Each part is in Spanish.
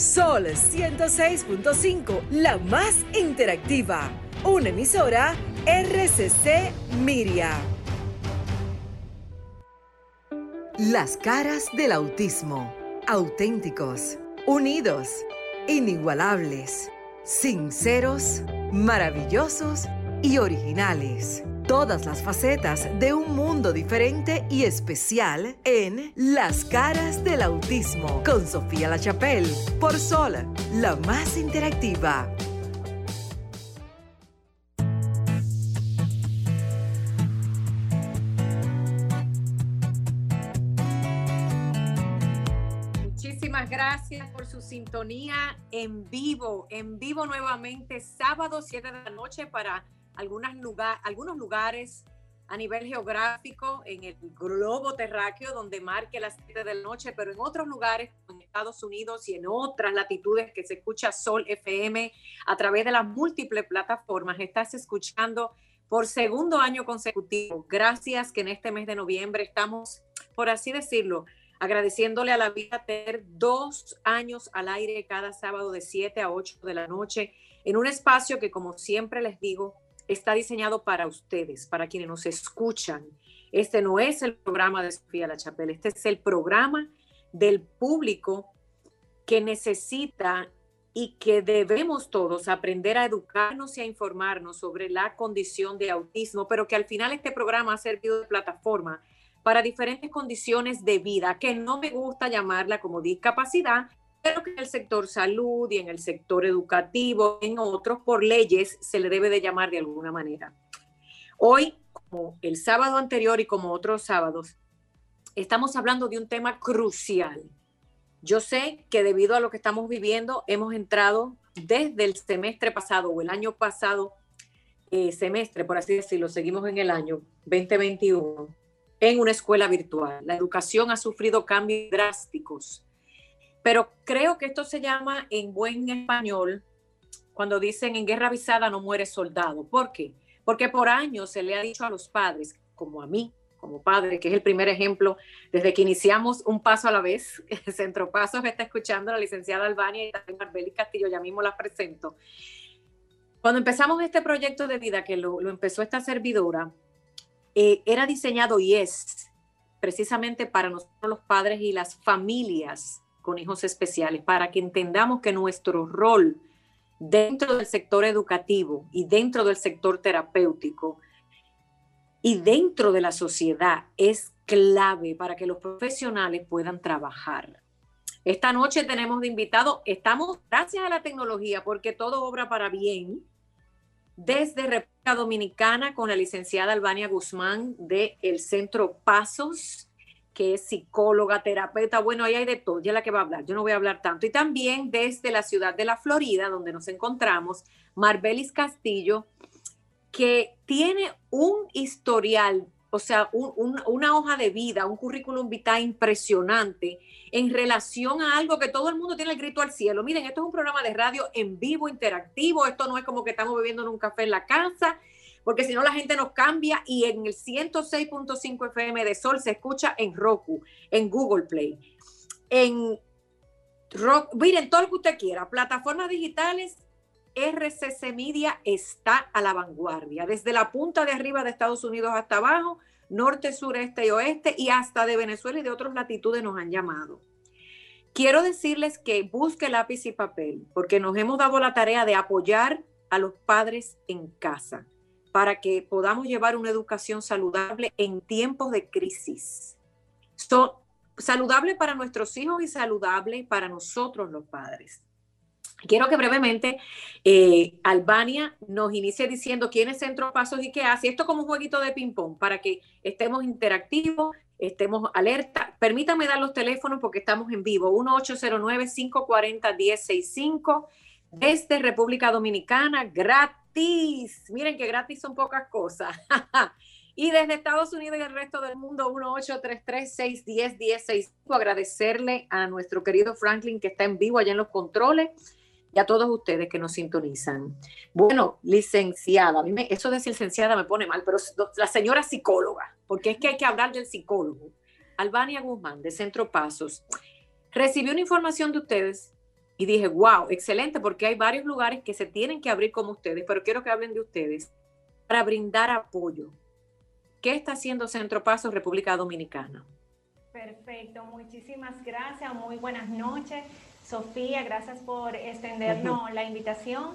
Sol 106.5, la más interactiva. Una emisora RCC Miria. Las caras del autismo. Auténticos, unidos, inigualables, sinceros, maravillosos y originales todas las facetas de un mundo diferente y especial en Las caras del autismo con Sofía La Chapelle por Sol, la más interactiva. Muchísimas gracias por su sintonía en vivo, en vivo nuevamente, sábado 7 de la noche para algunas lugar, algunos lugares a nivel geográfico en el globo terráqueo donde marque las 7 de la noche, pero en otros lugares, en Estados Unidos y en otras latitudes que se escucha Sol FM a través de las múltiples plataformas, estás escuchando por segundo año consecutivo. Gracias que en este mes de noviembre estamos, por así decirlo, agradeciéndole a la vida tener dos años al aire cada sábado de 7 a 8 de la noche en un espacio que, como siempre les digo, está diseñado para ustedes, para quienes nos escuchan. Este no es el programa de Sofía La Chapelle, este es el programa del público que necesita y que debemos todos aprender a educarnos y a informarnos sobre la condición de autismo, pero que al final este programa ha servido de plataforma para diferentes condiciones de vida, que no me gusta llamarla como discapacidad, pero que en el sector salud y en el sector educativo, en otros, por leyes, se le debe de llamar de alguna manera. Hoy, como el sábado anterior y como otros sábados, estamos hablando de un tema crucial. Yo sé que debido a lo que estamos viviendo, hemos entrado desde el semestre pasado o el año pasado, eh, semestre, por así decirlo, seguimos en el año 2021, en una escuela virtual. La educación ha sufrido cambios drásticos pero creo que esto se llama en buen español, cuando dicen en guerra avisada no muere soldado. ¿Por qué? Porque por años se le ha dicho a los padres, como a mí, como padre, que es el primer ejemplo, desde que iniciamos un paso a la vez, Centro Pasos está escuchando la licenciada Albania y también Marbeli Castillo, ya mismo las presento. Cuando empezamos este proyecto de vida, que lo, empezó esta servidora, eh, era diseñado y es precisamente para nosotros los padres y las familias con hijos especiales, para que entendamos que nuestro rol dentro del sector educativo y dentro del sector terapéutico y dentro de la sociedad es clave para que los profesionales puedan trabajar. Esta noche tenemos de invitado, estamos gracias a la tecnología, porque todo obra para bien, desde República Dominicana con la licenciada Albania Guzmán del el Centro Pasos que es psicóloga, terapeuta, bueno, ahí hay de todo, ya la que va a hablar, yo no voy a hablar tanto. Y también desde la ciudad de la Florida, donde nos encontramos, Marbelis Castillo, que tiene un historial, o sea, una hoja de vida, un currículum vitae impresionante en relación a algo que todo el mundo tiene el grito al cielo. Miren, esto es un programa de radio en vivo, interactivo, esto no es como que estamos bebiendo en un café en la casa, porque si no la gente nos cambia y en el 106.5 FM de Sol se escucha en Roku, en Google Play, en Rock, miren, todo lo que usted quiera, plataformas digitales, RCC Media está a la vanguardia, desde la punta de arriba de Estados Unidos hasta abajo, norte, sureste y oeste, y hasta de Venezuela y de otras latitudes nos han llamado. Quiero decirles que busque lápiz y papel, porque nos hemos dado la tarea de apoyar a los padres en casa para que podamos llevar una educación saludable en tiempos de crisis. saludable para nuestros hijos y saludable para nosotros los padres. Quiero que brevemente eh, Albania nos inicie diciendo quién es Centro Pasos y qué hace. Esto como un jueguito de ping-pong para que estemos interactivos, estemos alerta. Permítame dar los teléfonos porque estamos en vivo. 1-809-540-1065 desde República Dominicana, gratis. Miren que gratis son pocas cosas. y desde Estados Unidos y el resto del mundo, 1-833-610-1065. Agradecerle a nuestro querido Franklin que está en vivo allá en los controles y a todos ustedes que nos sintonizan. Bueno, licenciada, a mí me, eso de licenciada me pone mal, pero la señora psicóloga, porque es que hay que hablar del psicólogo. Albania Guzmán, de Centro Pasos, recibió una información de ustedes y dije, wow, excelente, porque hay varios lugares que se tienen que abrir como ustedes, pero quiero que hablen de ustedes para brindar apoyo. ¿Qué está haciendo Centro Paso República Dominicana? Perfecto, muchísimas gracias, muy buenas noches. Sofía, gracias por extendernos la invitación.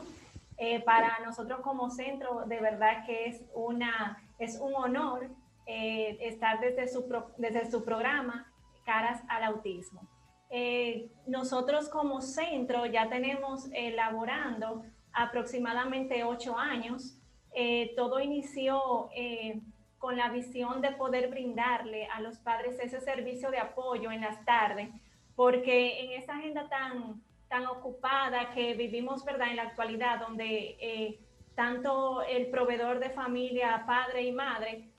Eh, para nosotros como centro, de verdad que es, una, es un honor eh, estar desde su, desde su programa Caras al Autismo. Eh, nosotros como centro ya tenemos elaborando aproximadamente ocho años. Eh, todo inició eh, con la visión de poder brindarle a los padres ese servicio de apoyo en las tardes, porque en esa agenda tan, tan ocupada que vivimos ¿verdad? en la actualidad, donde tanto el proveedor de familia, padre y madre,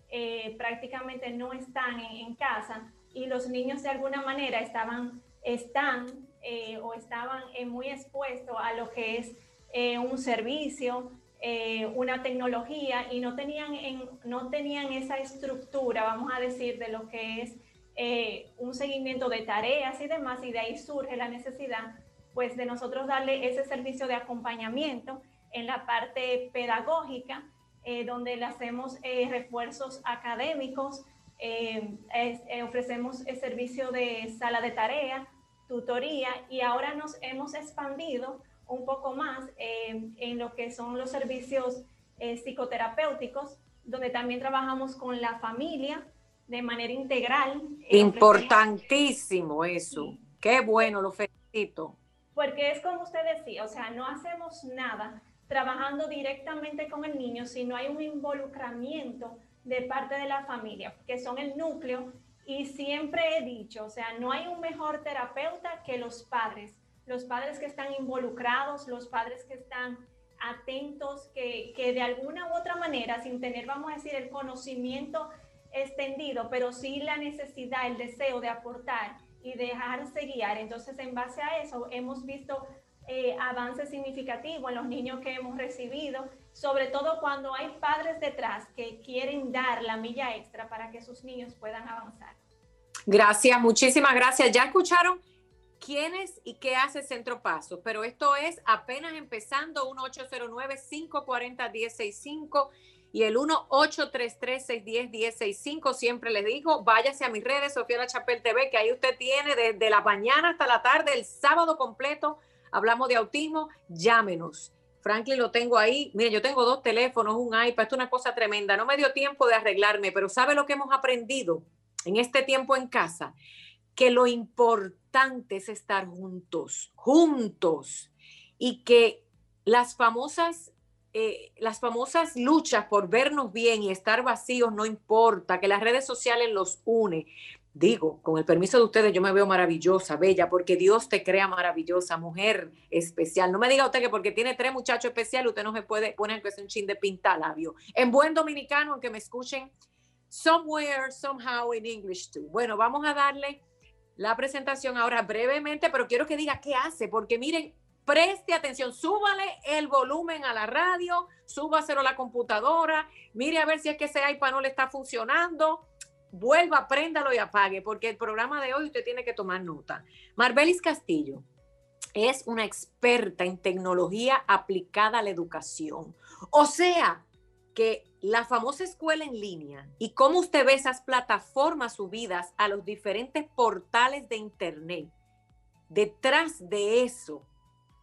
prácticamente no están en, en casa y los niños de alguna manera estaban están eh, o estaban eh, muy expuestos a lo que es eh, un servicio, una tecnología y no tenían, no tenían esa estructura, vamos a decir, de lo que es un seguimiento de tareas y demás, y de ahí surge la necesidad pues de nosotros darle ese servicio de acompañamiento en la parte pedagógica, donde le hacemos refuerzos académicos, ofrecemos el servicio de sala de tarea, tutoría y ahora nos hemos expandido un poco más eh, en lo que son los servicios eh, psicoterapéuticos, donde también trabajamos con la familia de manera integral. Eh, Importantísimo eso. Qué bueno, lo felicito. Porque es como usted decía, o sea, no hacemos nada trabajando directamente con el niño, sino hay un involucramiento de parte de la familia, que son el núcleo y siempre he dicho, o sea, no hay un mejor terapeuta que los padres, los padres que están involucrados, los padres que están atentos, que, que de alguna u otra manera, sin tener, vamos a decir, el conocimiento extendido, pero sí la necesidad, el deseo de aportar y dejarse guiar. Entonces, en base a eso, hemos visto eh, avances significativos en los niños que hemos recibido, sobre todo cuando hay padres detrás que quieren dar la milla extra para que sus niños puedan avanzar. Gracias, muchísimas gracias. Ya escucharon quién es y qué hace Centro Paso, pero esto es apenas empezando, 1-809-540-1065 y el 1-833-610-1065. Siempre les digo, váyase a mis redes, Sofía La Chapel TV, que ahí usted tiene desde la mañana hasta la tarde, el sábado completo hablamos de autismo, llámenos. Franklin lo tengo ahí. Mire, yo tengo dos teléfonos, un iPad, esto es una cosa tremenda. No me dio tiempo de arreglarme, pero ¿sabe lo que hemos aprendido en este tiempo en casa? Que lo importante es estar juntos, juntos. Y que las famosas, eh, las famosas luchas por vernos bien y estar vacíos no importa, que las redes sociales los une digo, con el permiso de ustedes, yo me veo maravillosa, bella, porque Dios te crea maravillosa, mujer especial. No me diga usted que porque tiene tres muchachos especiales, usted no se puede poner que es un chin de labio. En buen dominicano, aunque me escuchen somewhere, somehow in English too. Bueno, vamos a darle la presentación ahora brevemente, pero quiero que diga qué hace, porque miren, preste atención, súbale el volumen a la radio, súbaselo a la computadora, mire a ver si es que ese iPad no le está funcionando vuelva, préndalo y apague, porque el programa de hoy usted tiene que tomar nota. Marbelis Castillo es una experta en tecnología aplicada a la educación. O sea, que la famosa escuela en línea y cómo usted ve esas plataformas subidas a los diferentes portales de Internet, detrás de eso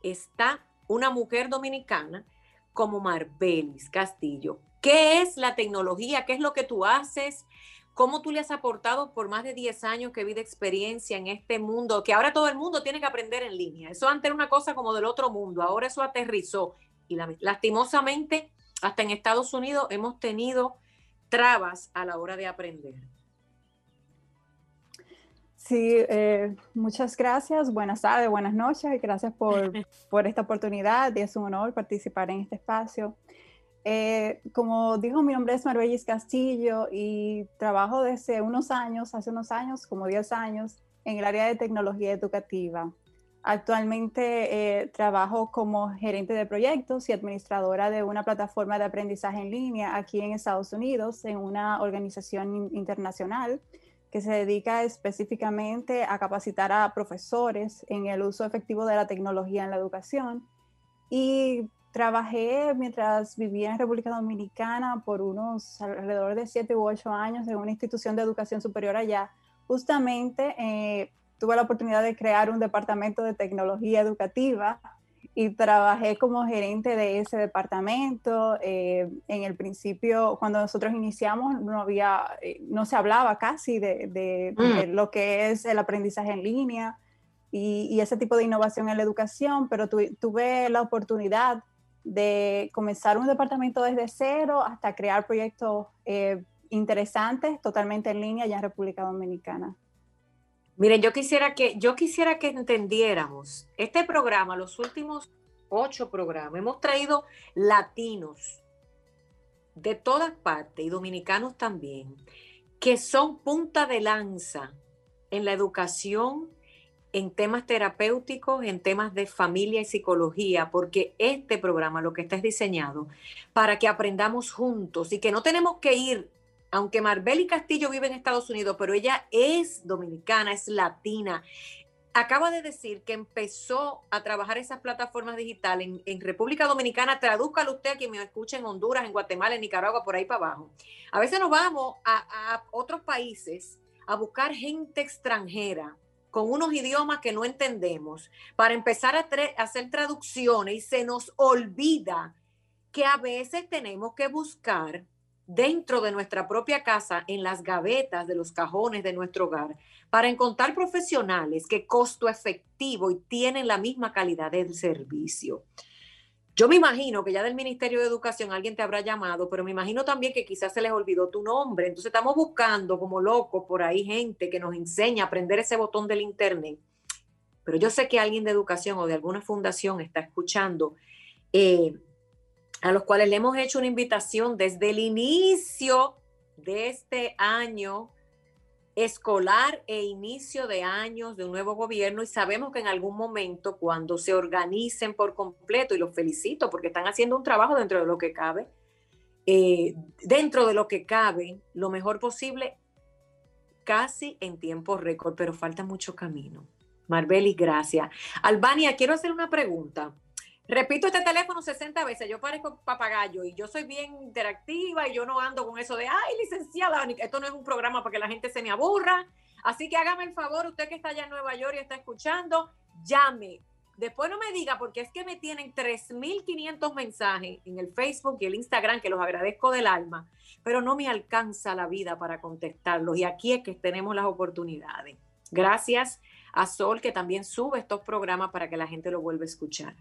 está una mujer dominicana como Marbelis Castillo. ¿Qué es la tecnología? ¿Qué es lo que tú haces? Cómo tú le has aportado por más de 10 años que vida experiencia en este mundo, que ahora todo el mundo tiene que aprender en línea. Eso antes era una cosa como del otro mundo, ahora eso aterrizó. Y lastimosamente, hasta en Estados Unidos hemos tenido trabas a la hora de aprender. Sí, eh, muchas gracias, buenas tardes, buenas noches y gracias por, por esta oportunidad. Es un honor participar en este espacio. Eh, como dijo, mi nombre es Marbellis Castillo y trabajo desde unos años, hace unos años, como 10 años, en el área de tecnología educativa. Actualmente eh, trabajo como gerente de proyectos y administradora de una plataforma de aprendizaje en línea aquí en Estados Unidos, en una organización internacional que se dedica específicamente a capacitar a profesores en el uso efectivo de la tecnología en la educación. Y trabajé mientras vivía en República Dominicana por unos alrededor de siete u ocho años en una institución de educación superior allá. Justamente eh, tuve la oportunidad de crear un departamento de tecnología educativa y trabajé como gerente de ese departamento. Eh, en el principio, cuando nosotros iniciamos, no había, eh, no se hablaba casi de, mm. lo que es el aprendizaje en línea y, ese tipo de innovación en la educación, pero tuve la oportunidad de comenzar un departamento desde cero hasta crear proyectos eh, interesantes totalmente en línea ya en República Dominicana. Miren, yo quisiera que, yo quisiera que entendiéramos este programa, los últimos ocho programas, hemos traído latinos de todas partes y dominicanos también, que son punta de lanza en la educación, en temas terapéuticos, en temas de familia y psicología, porque este programa lo que está es diseñado para que aprendamos juntos y que no tenemos que ir aunque Marbeli Castillo vive en Estados Unidos, pero ella es dominicana, es latina. Acaba de decir que empezó a trabajar esas plataformas digitales en, República Dominicana. Tradúzcalo usted a quien me escuche en Honduras, en Guatemala, en Nicaragua, por ahí para abajo. A veces nos vamos a, a otros países a buscar gente extranjera con unos idiomas que no entendemos para empezar a hacer traducciones y se nos olvida que a veces tenemos que buscar dentro de nuestra propia casa, en las gavetas de los cajones de nuestro hogar, para encontrar profesionales que costo efectivo y tienen la misma calidad del servicio. Yo me imagino que ya del Ministerio de Educación alguien te habrá llamado, pero me imagino también que quizás se les olvidó tu nombre. Entonces estamos buscando como locos por ahí gente que nos enseña a aprender ese botón del Internet. Pero yo sé que alguien de educación o de alguna fundación está escuchando eh, a los cuales le hemos hecho una invitación desde el inicio de este año escolar e inicio de años de un nuevo gobierno y sabemos que en algún momento cuando se organicen por completo, y los felicito porque están haciendo un trabajo dentro de lo que cabe, eh, dentro de lo que cabe, lo mejor posible, casi en tiempo récord, pero falta mucho camino. Marbeli, gracias. Albania, quiero hacer una pregunta. Repito este teléfono 60 veces, yo parezco papagayo y yo soy bien interactiva y yo no ando con eso de, ay, licenciada, esto no es un programa para que la gente se me aburra. Así que hágame el favor, usted que está allá en Nueva York y está escuchando, llame. Después no me diga, porque es que me tienen 3.500 mensajes en el Facebook y el Instagram, que los agradezco del alma, pero no me alcanza la vida para contestarlos. Y aquí es que tenemos las oportunidades. Gracias a Sol, que también sube estos programas para que la gente lo vuelva a escuchar.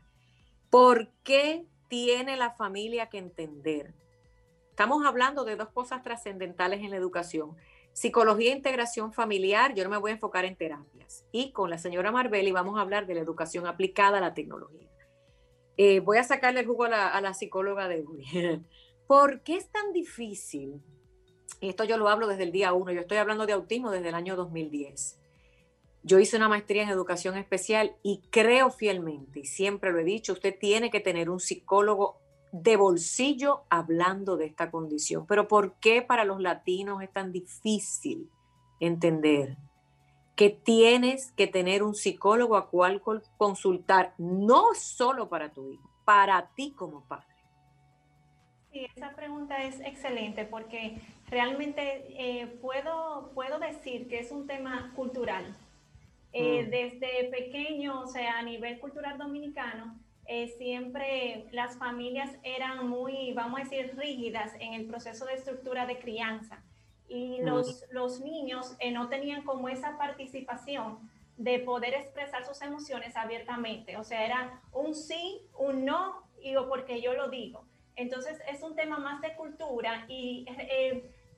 ¿Por qué tiene la familia que entender? Estamos hablando de dos cosas trascendentales en la educación. Psicología e integración familiar, yo no me voy a enfocar en terapias. Y con la señora Marbelli vamos a hablar de la educación aplicada a la tecnología. Eh, voy a sacarle el jugo a la, psicóloga de hoy. ¿Por qué es tan difícil? Esto yo lo hablo desde el día uno, yo estoy hablando de autismo desde el año 2010 yo hice una maestría en educación especial y creo fielmente, y siempre lo he dicho, usted tiene que tener un psicólogo de bolsillo hablando de esta condición. Pero ¿por qué para los latinos es tan difícil entender que tienes que tener un psicólogo a cual consultar, no solo para tu hijo, para ti como padre? Sí, esa pregunta es excelente porque realmente eh, puedo, puedo decir que es un tema cultural eh, mm. Desde pequeño, o sea, a nivel cultural dominicano, eh, siempre las familias eran muy, vamos a decir, rígidas en el proceso de estructura de crianza y mm. los, los niños eh, no tenían como esa participación de poder expresar sus emociones abiertamente. O sea, era un sí, un no, y o porque yo lo digo. Entonces es un tema más de cultura y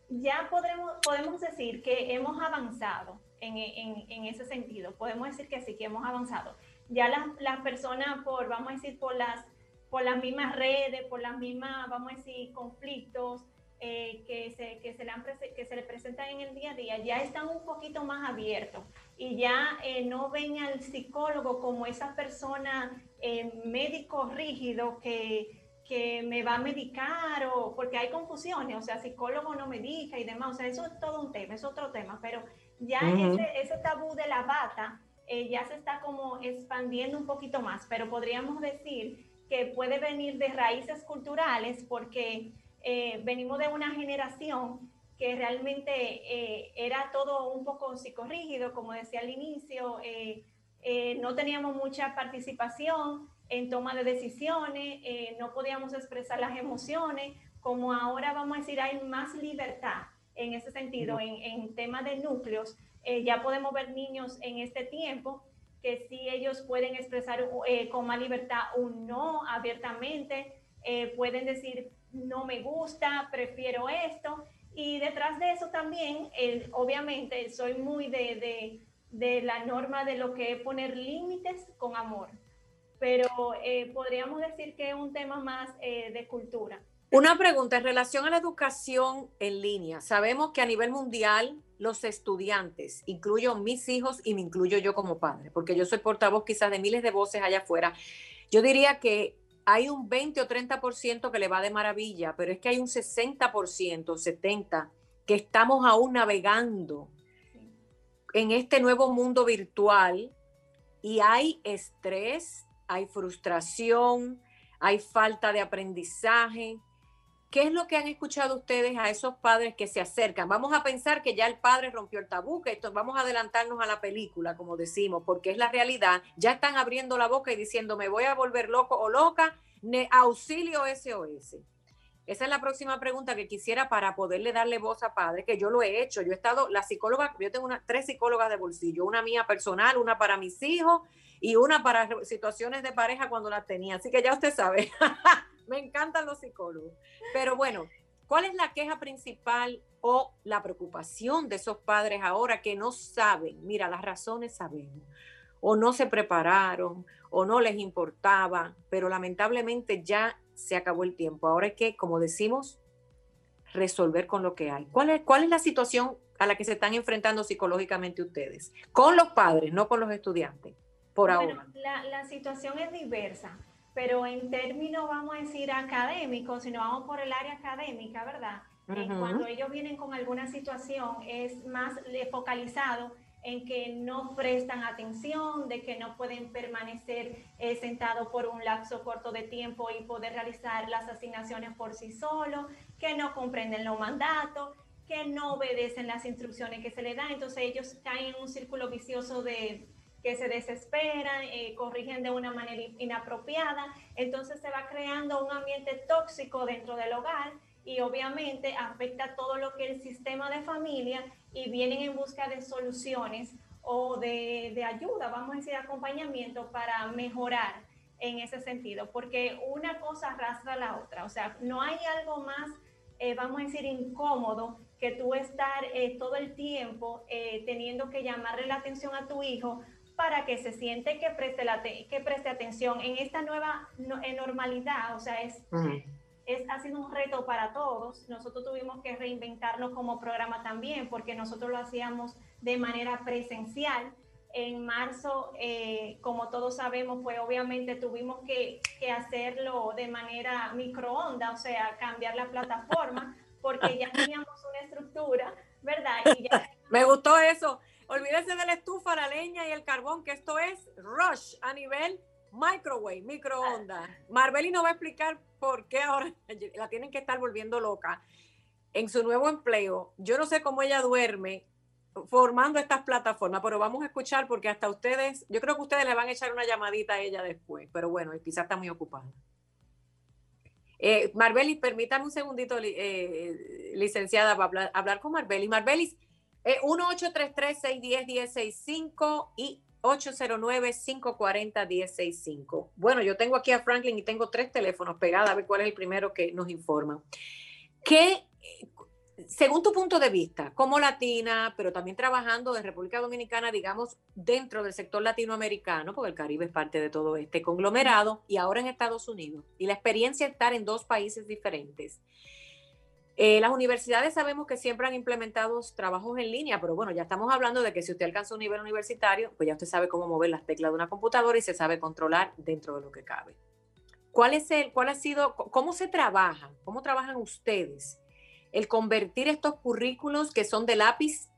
ya podremos, podemos decir que hemos avanzado en, ese sentido. Podemos decir que sí, que hemos avanzado. Ya las, personas, por, vamos a decir, por las, por las mismas redes, por las mismas, vamos a decir, conflictos eh, que, se, que, se le que se le presentan en el día a día, ya están un poquito más abiertos y ya eh, no ven al psicólogo como esa persona eh, médico rígido que que me va a medicar o porque hay confusiones, o sea, psicólogo no medica y demás, o sea, eso es todo un tema, es otro tema, pero ya ese, ese, tabú de la bata eh, ya se está como expandiendo un poquito más, pero podríamos decir que puede venir de raíces culturales porque eh, venimos de una generación que realmente eh, era todo un poco psicorrígido, como decía al inicio, no teníamos mucha participación, en toma de decisiones, eh, no podíamos expresar las emociones, como ahora vamos a decir hay más libertad en ese sentido, en, en temas de núcleos, eh, ya podemos ver niños en este tiempo que sí ellos pueden expresar eh, con más libertad un no abiertamente, pueden decir no me gusta, prefiero esto, y detrás de eso también, obviamente, soy muy de, de, de la norma de lo que es poner límites con amor. Pero eh, podríamos decir que es un tema más eh, de cultura. Una pregunta en relación a la educación en línea. Sabemos que a nivel mundial los estudiantes, incluyo mis hijos y me incluyo yo como padre, porque yo soy portavoz quizás de miles de voces allá afuera, yo diría que hay un 20 o 30% que le va de maravilla, pero es que hay un 60%, 70% que estamos aún navegando en este nuevo mundo virtual y hay estrés, hay frustración, hay falta de aprendizaje. ¿Qué es lo que han escuchado ustedes a esos padres que se acercan? Vamos a pensar que ya el padre rompió el tabú, que esto, vamos a adelantarnos a la película, como decimos, porque es la realidad. Ya están abriendo la boca y diciendo, me voy a volver loco o loca, auxilio SOS. Esa es la próxima pregunta que quisiera para poderle darle voz a padre, que yo lo he hecho. Yo he estado, la psicóloga, yo tengo tres psicólogas de bolsillo, una mía personal, una para mis hijos y una para situaciones de pareja cuando las tenía. Así que ya usted sabe, me encantan los psicólogos. Pero bueno, ¿cuál es la queja principal o la preocupación de esos padres ahora que no saben? Mira, las razones sabemos. O no se prepararon, o no les importaba, pero lamentablemente ya se acabó el tiempo. Ahora hay que, como decimos, resolver con lo que hay. ¿Cuál es, cuál es la situación a la que se están enfrentando psicológicamente ustedes? Con los padres, no con los estudiantes por ahora? La, situación es diversa, pero en términos, vamos a decir, académicos, si no vamos por el área académica, ¿verdad? Eh, cuando ellos vienen con alguna situación, es más focalizado en que no prestan atención, de que no pueden permanecer eh, sentados por un lapso corto de tiempo y poder realizar las asignaciones por sí solos, que no comprenden los mandatos, que no obedecen las instrucciones que se les dan. Entonces ellos caen en un círculo vicioso de, que se desesperan, eh, corrigen de una manera inapropiada, entonces se va creando un ambiente tóxico dentro del hogar y obviamente afecta todo lo que el sistema de familia y vienen en busca de soluciones o de, de ayuda, vamos a decir, acompañamiento para mejorar en ese sentido, porque una cosa arrastra a la otra, o sea, no hay algo más, eh, vamos a decir, incómodo que tú estar eh, todo el tiempo teniendo que llamarle la atención a tu hijo para que se siente que preste, la que preste atención en esta nueva normalidad. O sea, es, es, ha sido un reto para todos. Nosotros tuvimos que reinventarnos como programa también, porque nosotros lo hacíamos de manera presencial. En marzo, eh, como todos sabemos, pues obviamente tuvimos que, que hacerlo de manera microonda, o sea, cambiar la plataforma, porque ya teníamos una estructura, ¿verdad? Y ya... Me gustó eso Olvídese de la estufa, la leña y el carbón, que esto es rush a nivel microwave, microondas. Marbeli nos va a explicar por qué ahora la tienen que estar volviendo loca en su nuevo empleo. Yo no sé cómo ella duerme formando estas plataformas, pero vamos a escuchar porque hasta ustedes, yo creo que ustedes le van a echar una llamadita a ella después, pero bueno, quizás está muy ocupada. Eh, Marbelis, permítame un segundito, eh, licenciada, para hablar, hablar con Marbelis. Marbelis, eh, 1-833-610-1065 y 809-540-1065. Bueno, yo tengo aquí a Franklin y tengo tres teléfonos pegados, a ver cuál es el primero que nos informa. ¿Qué, según tu punto de vista, como latina, pero también trabajando en República Dominicana, digamos, dentro del sector latinoamericano, porque el Caribe es parte de todo este conglomerado, y ahora en Estados Unidos, y la experiencia de estar en dos países diferentes, eh, las universidades sabemos que siempre han implementado trabajos en línea, pero bueno, ya estamos hablando de que si usted alcanza un nivel universitario, pues ya usted sabe cómo mover las teclas de una computadora y se sabe controlar dentro de lo que cabe. ¿cuál es el, cuál ha sido, cómo se trabaja, cómo trabajan ustedes el convertir estos currículos que son de lápiz,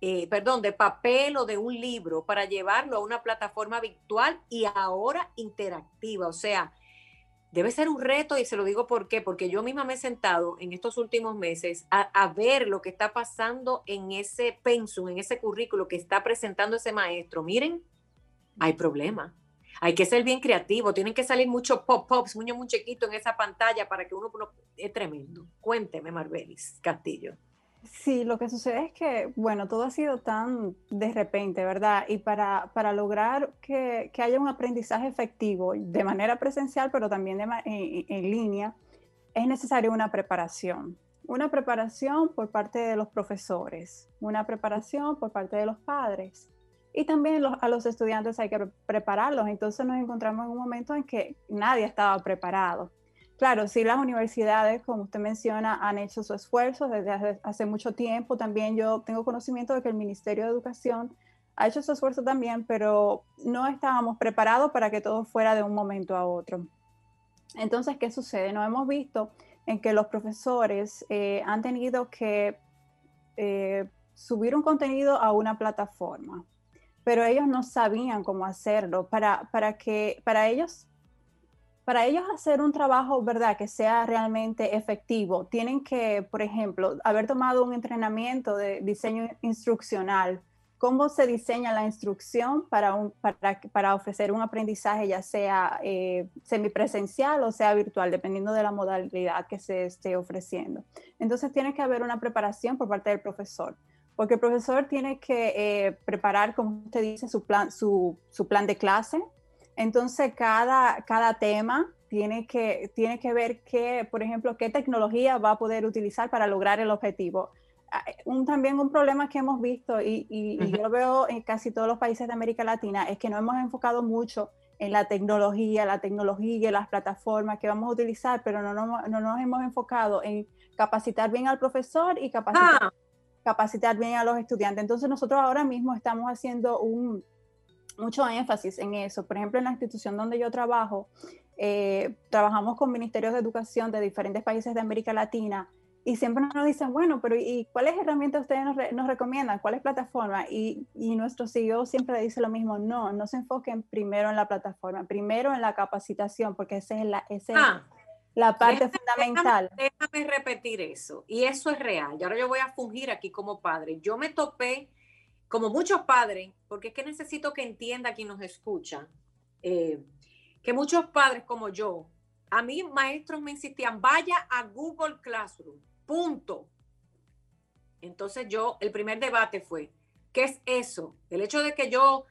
eh, perdón, de papel o de un libro para llevarlo a una plataforma virtual y ahora interactiva? O sea, debe ser un reto y se lo digo por qué, porque yo misma me he sentado en estos últimos meses a, ver lo que está pasando en ese pensum, en ese currículo que está presentando ese maestro. Miren, hay problema. Hay que ser bien creativo, tienen que salir muchos pop-ups, muño muy chiquito en esa pantalla para que uno, uno, es tremendo. Cuénteme, Marbelis Castillo. Sí, lo que sucede es que, bueno, todo ha sido tan de repente, ¿verdad? Y para, para lograr que, que, haya un aprendizaje efectivo de manera presencial, pero también de, en, en, línea, es necesaria una preparación. Una preparación por parte de los profesores, una preparación por parte de los padres. Y también a los estudiantes hay que prepararlos. Entonces nos encontramos en un momento en que nadie estaba preparado. Claro, sí, las universidades, como usted menciona, han hecho su esfuerzo desde hace, mucho tiempo. También yo tengo conocimiento de que el Ministerio de Educación ha hecho su esfuerzo también, pero no estábamos preparados para que todo fuera de un momento a otro. Entonces, ¿qué sucede? Nos hemos visto en que los profesores eh, han tenido que eh, subir un contenido a una plataforma, pero ellos no sabían cómo hacerlo. Para, para, que, para ellos para ellos hacer un trabajo, ¿verdad?, que sea realmente efectivo, tienen que, por ejemplo, haber tomado un entrenamiento de diseño instruccional. ¿Cómo se diseña la instrucción para, para ofrecer un aprendizaje, ya sea eh, semipresencial o sea virtual, dependiendo de la modalidad que se esté ofreciendo? Entonces, tiene que haber una preparación por parte del profesor porque el profesor tiene que eh, preparar, como usted dice, su plan, su, su plan de clase, entonces, cada, cada tema tiene que, tiene que ver qué, por ejemplo, qué tecnología va a poder utilizar para lograr el objetivo. Ah, eh, un, también un problema que hemos visto, y, y, yo lo veo en casi todos los países de América Latina, es que no hemos enfocado mucho en la tecnología, la tecnología y las plataformas que vamos a utilizar, pero no, no, no nos hemos enfocado en capacitar bien al profesor y capacitar, ah. capacitar bien a los estudiantes. Entonces nosotros ahora mismo estamos haciendo un, mucho énfasis en eso. Por ejemplo, en la institución donde yo trabajo, eh, trabajamos con ministerios de educación de diferentes países de América Latina y siempre nos dicen, bueno, pero ¿y cuáles herramientas ustedes nos, nos recomiendan? ¿Cuáles plataformas? Y, y, nuestro CEO siempre dice lo mismo, no, no se enfoquen primero en la plataforma, primero en la capacitación, porque esa es la, esa es ah, la parte fundamental. Déjame, repetir eso, y eso es real. Y ahora yo voy a fungir aquí como padre. Yo me topé como muchos padres, porque es que necesito que entienda quien nos escucha, eh, que muchos padres como yo, a mí maestros me insistían, vaya a Google Classroom, punto. Entonces yo, el primer debate fue, ¿qué es eso? El hecho de que yo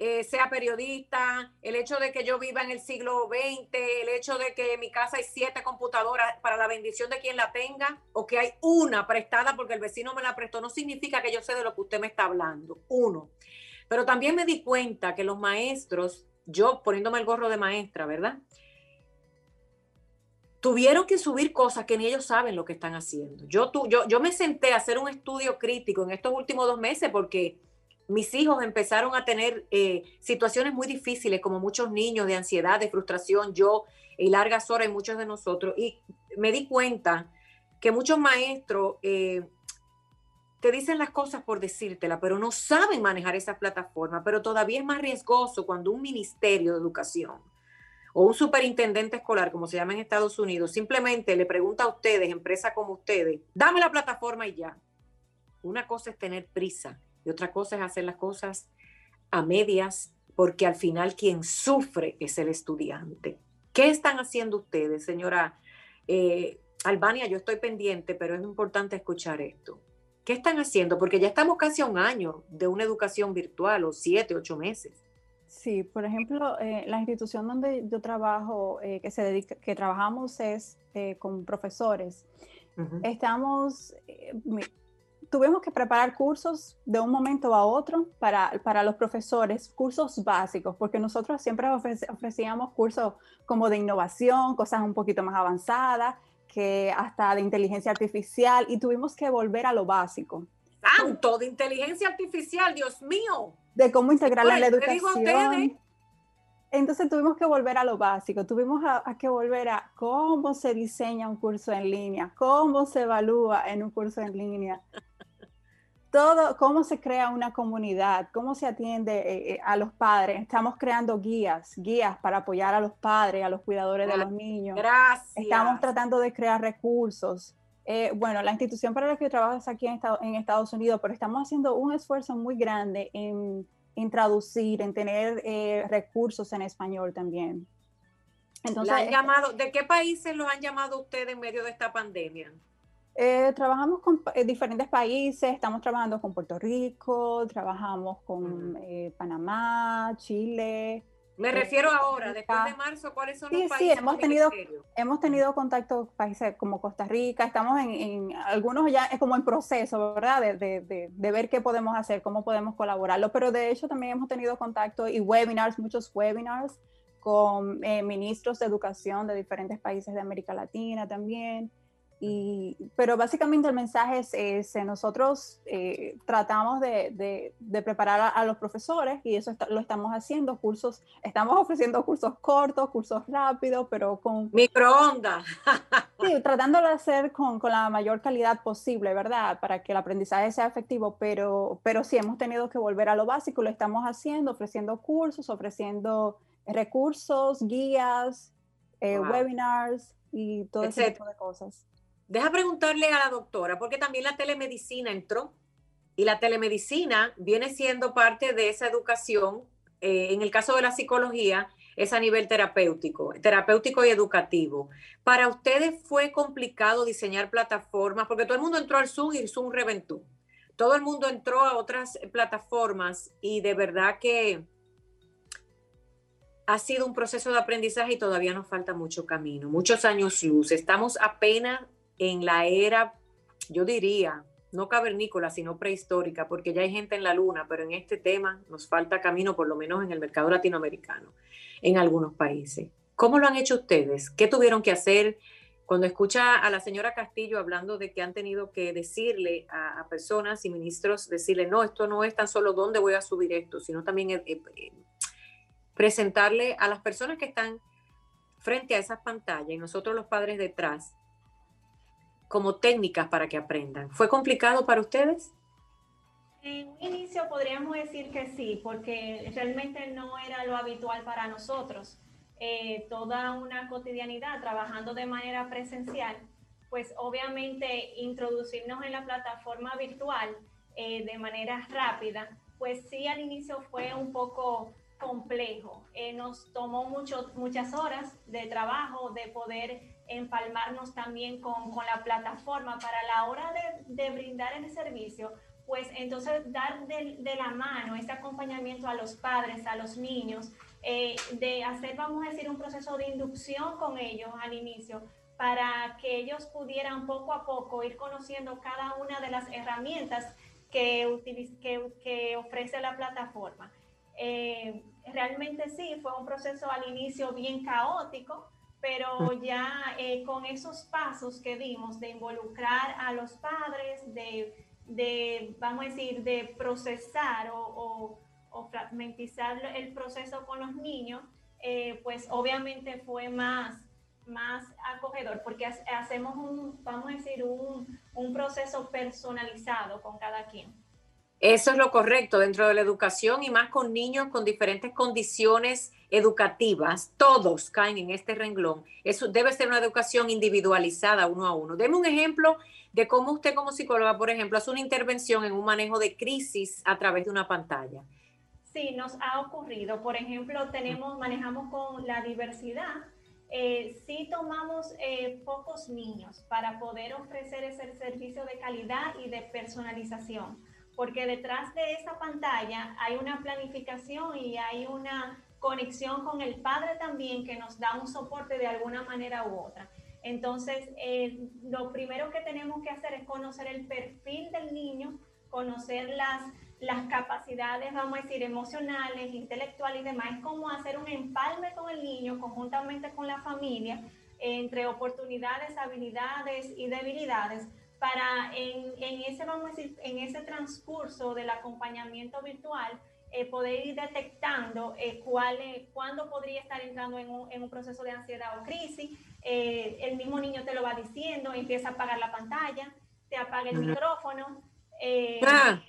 eh, sea periodista, el hecho de que yo viva en el siglo XX, el hecho de que en mi casa hay siete computadoras para la bendición de quien la tenga, o que hay una prestada porque el vecino me la prestó, no significa que yo sé de lo que usted me está hablando. Uno. Pero también me di cuenta que los maestros, yo poniéndome el gorro de maestra, ¿verdad? Tuvieron que subir cosas que ni ellos saben lo que están haciendo. Yo, yo, yo me senté a hacer un estudio crítico en estos últimos dos meses porque mis hijos empezaron a tener eh, situaciones muy difíciles, como muchos niños, de ansiedad, de frustración, yo y largas horas y muchos de nosotros. Y me di cuenta que muchos maestros eh, te dicen las cosas por decírtela, pero no saben manejar esa plataforma. Pero todavía es más riesgoso cuando un ministerio de educación o un superintendente escolar, como se llama en Estados Unidos, simplemente le pregunta a ustedes, empresa como ustedes, dame la plataforma y ya. Una cosa es tener prisa y otra cosa es hacer las cosas a medias, porque al final quien sufre es el estudiante. ¿Qué están haciendo ustedes, señora eh, Albania? Yo estoy pendiente, pero es importante escuchar esto. ¿Qué están haciendo? Porque ya estamos casi a un año de una educación virtual, o siete, ocho meses. Sí, por ejemplo, eh, la institución donde yo trabajo, eh, que se dedica, que trabajamos es con profesores. Estamos, tuvimos que preparar cursos de un momento a otro para, para los profesores, cursos básicos, porque nosotros siempre ofrecíamos cursos como de innovación, cosas un poquito más avanzadas, que hasta de inteligencia artificial, y tuvimos que volver a lo básico. ¡Santo! De inteligencia artificial, Dios mío. De cómo integrarla en la educación. Entonces tuvimos que volver a lo básico, tuvimos a, que volver a cómo se diseña un curso en línea, cómo se evalúa en un curso en línea, todo, cómo se crea una comunidad, cómo se atiende eh, eh, a los padres. Estamos creando guías, guías para apoyar a los padres, a los cuidadores de los niños. Gracias. Estamos tratando de crear recursos. Eh, bueno, la institución para la que yo trabajo es aquí en, en Estados Unidos, pero estamos haciendo un esfuerzo muy grande en en traducir, en tener eh, recursos en español también. Entonces, han llamado, ¿De qué países los han llamado ustedes en medio de esta pandemia? Eh, trabajamos con eh, diferentes países, estamos trabajando con Puerto Rico, trabajamos con Panamá, Chile, me refiero ahora, después de marzo, ¿cuáles son los países? Sí, hemos tenido, hemos tenido contacto con países como Costa Rica, estamos en, algunos ya es como en proceso, ¿verdad? De, de, de, ver qué podemos hacer, cómo podemos colaborarlo, pero de hecho también hemos tenido contacto y webinars, muchos webinars con eh, ministros de educación de diferentes países de América Latina también. Y, pero básicamente el mensaje es, ese, nosotros eh, tratamos de, de, preparar a, los profesores y eso lo estamos haciendo, cursos, estamos ofreciendo cursos cortos, cursos rápidos, pero con... Microondas. sí, tratándolo de hacer con, con, la mayor calidad posible, ¿verdad? Para que el aprendizaje sea efectivo, pero, pero sí hemos tenido que volver a lo básico, lo estamos haciendo, ofreciendo cursos, ofreciendo recursos, guías, eh, webinars y todo ese tipo de cosas. Deja preguntarle a la doctora, porque también la telemedicina entró y la telemedicina viene siendo parte de esa educación. Eh, en el caso de la psicología, es a nivel terapéutico, terapéutico y educativo. Para ustedes fue complicado diseñar plataformas, porque todo el mundo entró al Zoom y Zoom reventó. Todo el mundo entró a otras plataformas y de verdad que ha sido un proceso de aprendizaje y todavía nos falta mucho camino, muchos años luz. Estamos apenas en la era, yo diría, no cavernícola, sino prehistórica, porque ya hay gente en la luna, pero en este tema nos falta camino, por lo menos en el mercado latinoamericano, en algunos países. ¿Cómo lo han hecho ustedes? ¿Qué tuvieron que hacer? Cuando escucha a la señora Castillo hablando de que han tenido que decirle a, personas y ministros, decirle, no, esto no es tan solo dónde voy a subir esto, sino también eh, eh, presentarle a las personas que están frente a esas pantallas y nosotros los padres detrás, como técnicas para que aprendan. ¿Fue complicado para ustedes? En un inicio podríamos decir que sí, porque realmente no era lo habitual para nosotros. Eh, toda una cotidianidad trabajando de manera presencial, pues obviamente introducirnos en la plataforma virtual eh, de manera rápida, pues sí al inicio fue un poco complejo. Eh, nos tomó mucho, muchas horas de trabajo de poder empalmarnos también con, con la plataforma para la hora de, de, brindar el servicio, pues entonces dar de, de, la mano este acompañamiento a los padres, a los niños, eh, de hacer, vamos a decir, un proceso de inducción con ellos al inicio, para que ellos pudieran poco a poco ir conociendo cada una de las herramientas que, que, que ofrece la plataforma. Eh, realmente sí, fue un proceso al inicio bien caótico, pero ya eh, con esos pasos que dimos de involucrar a los padres, de, vamos a decir, de procesar o, fragmentizar el proceso con los niños, eh, pues obviamente fue más, más acogedor, porque hacemos un, vamos a decir, un, un proceso personalizado con cada quien. Eso es lo correcto dentro de la educación y más con niños con diferentes condiciones educativas. Todos caen en este renglón. Eso debe ser una educación individualizada uno a uno. Deme un ejemplo de cómo usted como psicóloga, por ejemplo, hace una intervención en un manejo de crisis a través de una pantalla. Sí, nos ha ocurrido. Por ejemplo, tenemos, manejamos con la diversidad. Eh, sí tomamos eh, pocos niños para poder ofrecer ese servicio de calidad y de personalización porque detrás de esa pantalla hay una planificación y hay una conexión con el padre también que nos da un soporte de alguna manera u otra. Entonces, eh, lo primero que tenemos que hacer es conocer el perfil del niño, conocer las, las capacidades, vamos a decir, emocionales, intelectuales y demás, cómo hacer un empalme con el niño conjuntamente con la familia entre oportunidades, habilidades y debilidades para en, ese, vamos a decir, en ese transcurso del acompañamiento virtual, eh, poder ir detectando eh, cuál, cuándo podría estar entrando en un, en un, proceso de ansiedad o crisis. Eh, el mismo niño te lo va diciendo, empieza a apagar la pantalla, te apaga el micrófono. Ah.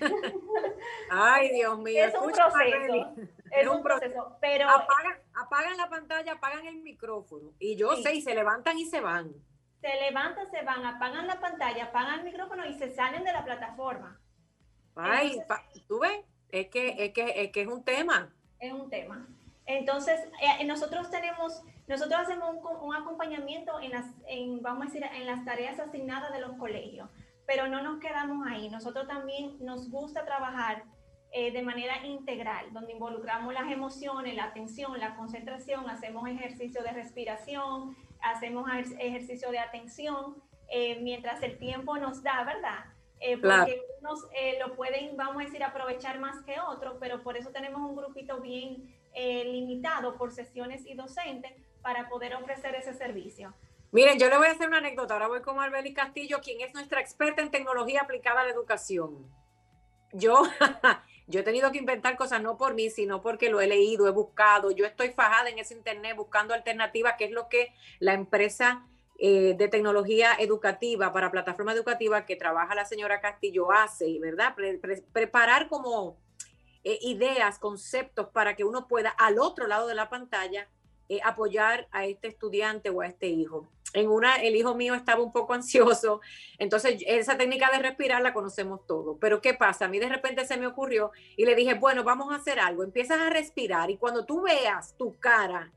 Ay, Dios mío. Es un proceso. Es un proceso. Pero apagan, apagan, la pantalla, apagan el micrófono. Y yo sé, y se levantan y se van. Se levantan, se van, apagan la pantalla, apagan el micrófono y se salen de la plataforma. Ay, ¿tú ves? Es que, es que, es que es un tema. Es un tema. Entonces, eh, nosotros tenemos, nosotros hacemos un, acompañamiento en las, en, vamos a decir, en las tareas asignadas de los colegios, pero no nos quedamos ahí. Nosotros también nos gusta trabajar eh, de manera integral, donde involucramos las emociones, la atención, la concentración, hacemos ejercicio de respiración, hacemos ejercicio de atención, eh, mientras el tiempo nos da, ¿verdad? Eh, porque unos eh, lo pueden, vamos a decir, aprovechar más que otros, pero por eso tenemos un grupito bien limitado por sesiones y docentes para poder ofrecer ese servicio. Miren, yo le voy a hacer una anécdota. Ahora voy con Arbeli Castillo, quien es nuestra experta en tecnología aplicada a la educación. Yo, yo he tenido que inventar cosas no por mí, sino porque lo he leído, he buscado. Yo estoy fajada en ese internet buscando alternativas, que es lo que la empresa eh, de tecnología educativa para plataforma educativa que trabaja la señora Castillo hace, ¿verdad? preparar como eh, ideas, conceptos para que uno pueda al otro lado de la pantalla eh, apoyar a este estudiante o a este hijo. En una, el hijo mío estaba un poco ansioso, entonces esa técnica de respirar la conocemos todo. Pero ¿qué pasa? A mí de repente se me ocurrió y le dije, bueno, vamos a hacer algo. Empiezas a respirar y cuando tú veas tu cara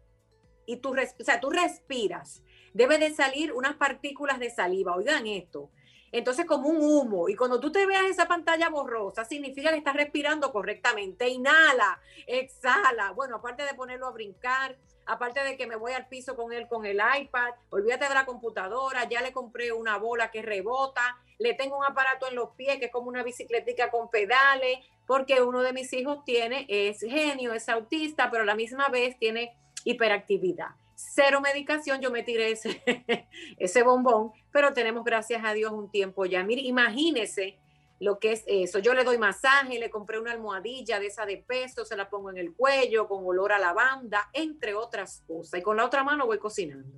y tú, o sea, tú respiras debe de salir unas partículas de saliva. Oigan esto. Entonces, como un humo. Y cuando tú te veas esa pantalla borrosa, significa que estás respirando correctamente. Inhala, exhala. Bueno, aparte de ponerlo a brincar, aparte de que me voy al piso con él con el iPad, olvídate de la computadora, ya le compré una bola que rebota, le tengo un aparato en los pies que es como una bicicletica con pedales, porque uno de mis hijos tiene, es genio, es autista, pero a la misma vez tiene hiperactividad cero medicación, yo me tiré ese, ese bombón, pero tenemos gracias a Dios un tiempo ya. Mire, imagínese lo que es eso. Yo le doy masaje, le compré una almohadilla de esa de peso, se la pongo en el cuello con olor a lavanda, entre otras cosas. Y con la otra mano voy cocinando.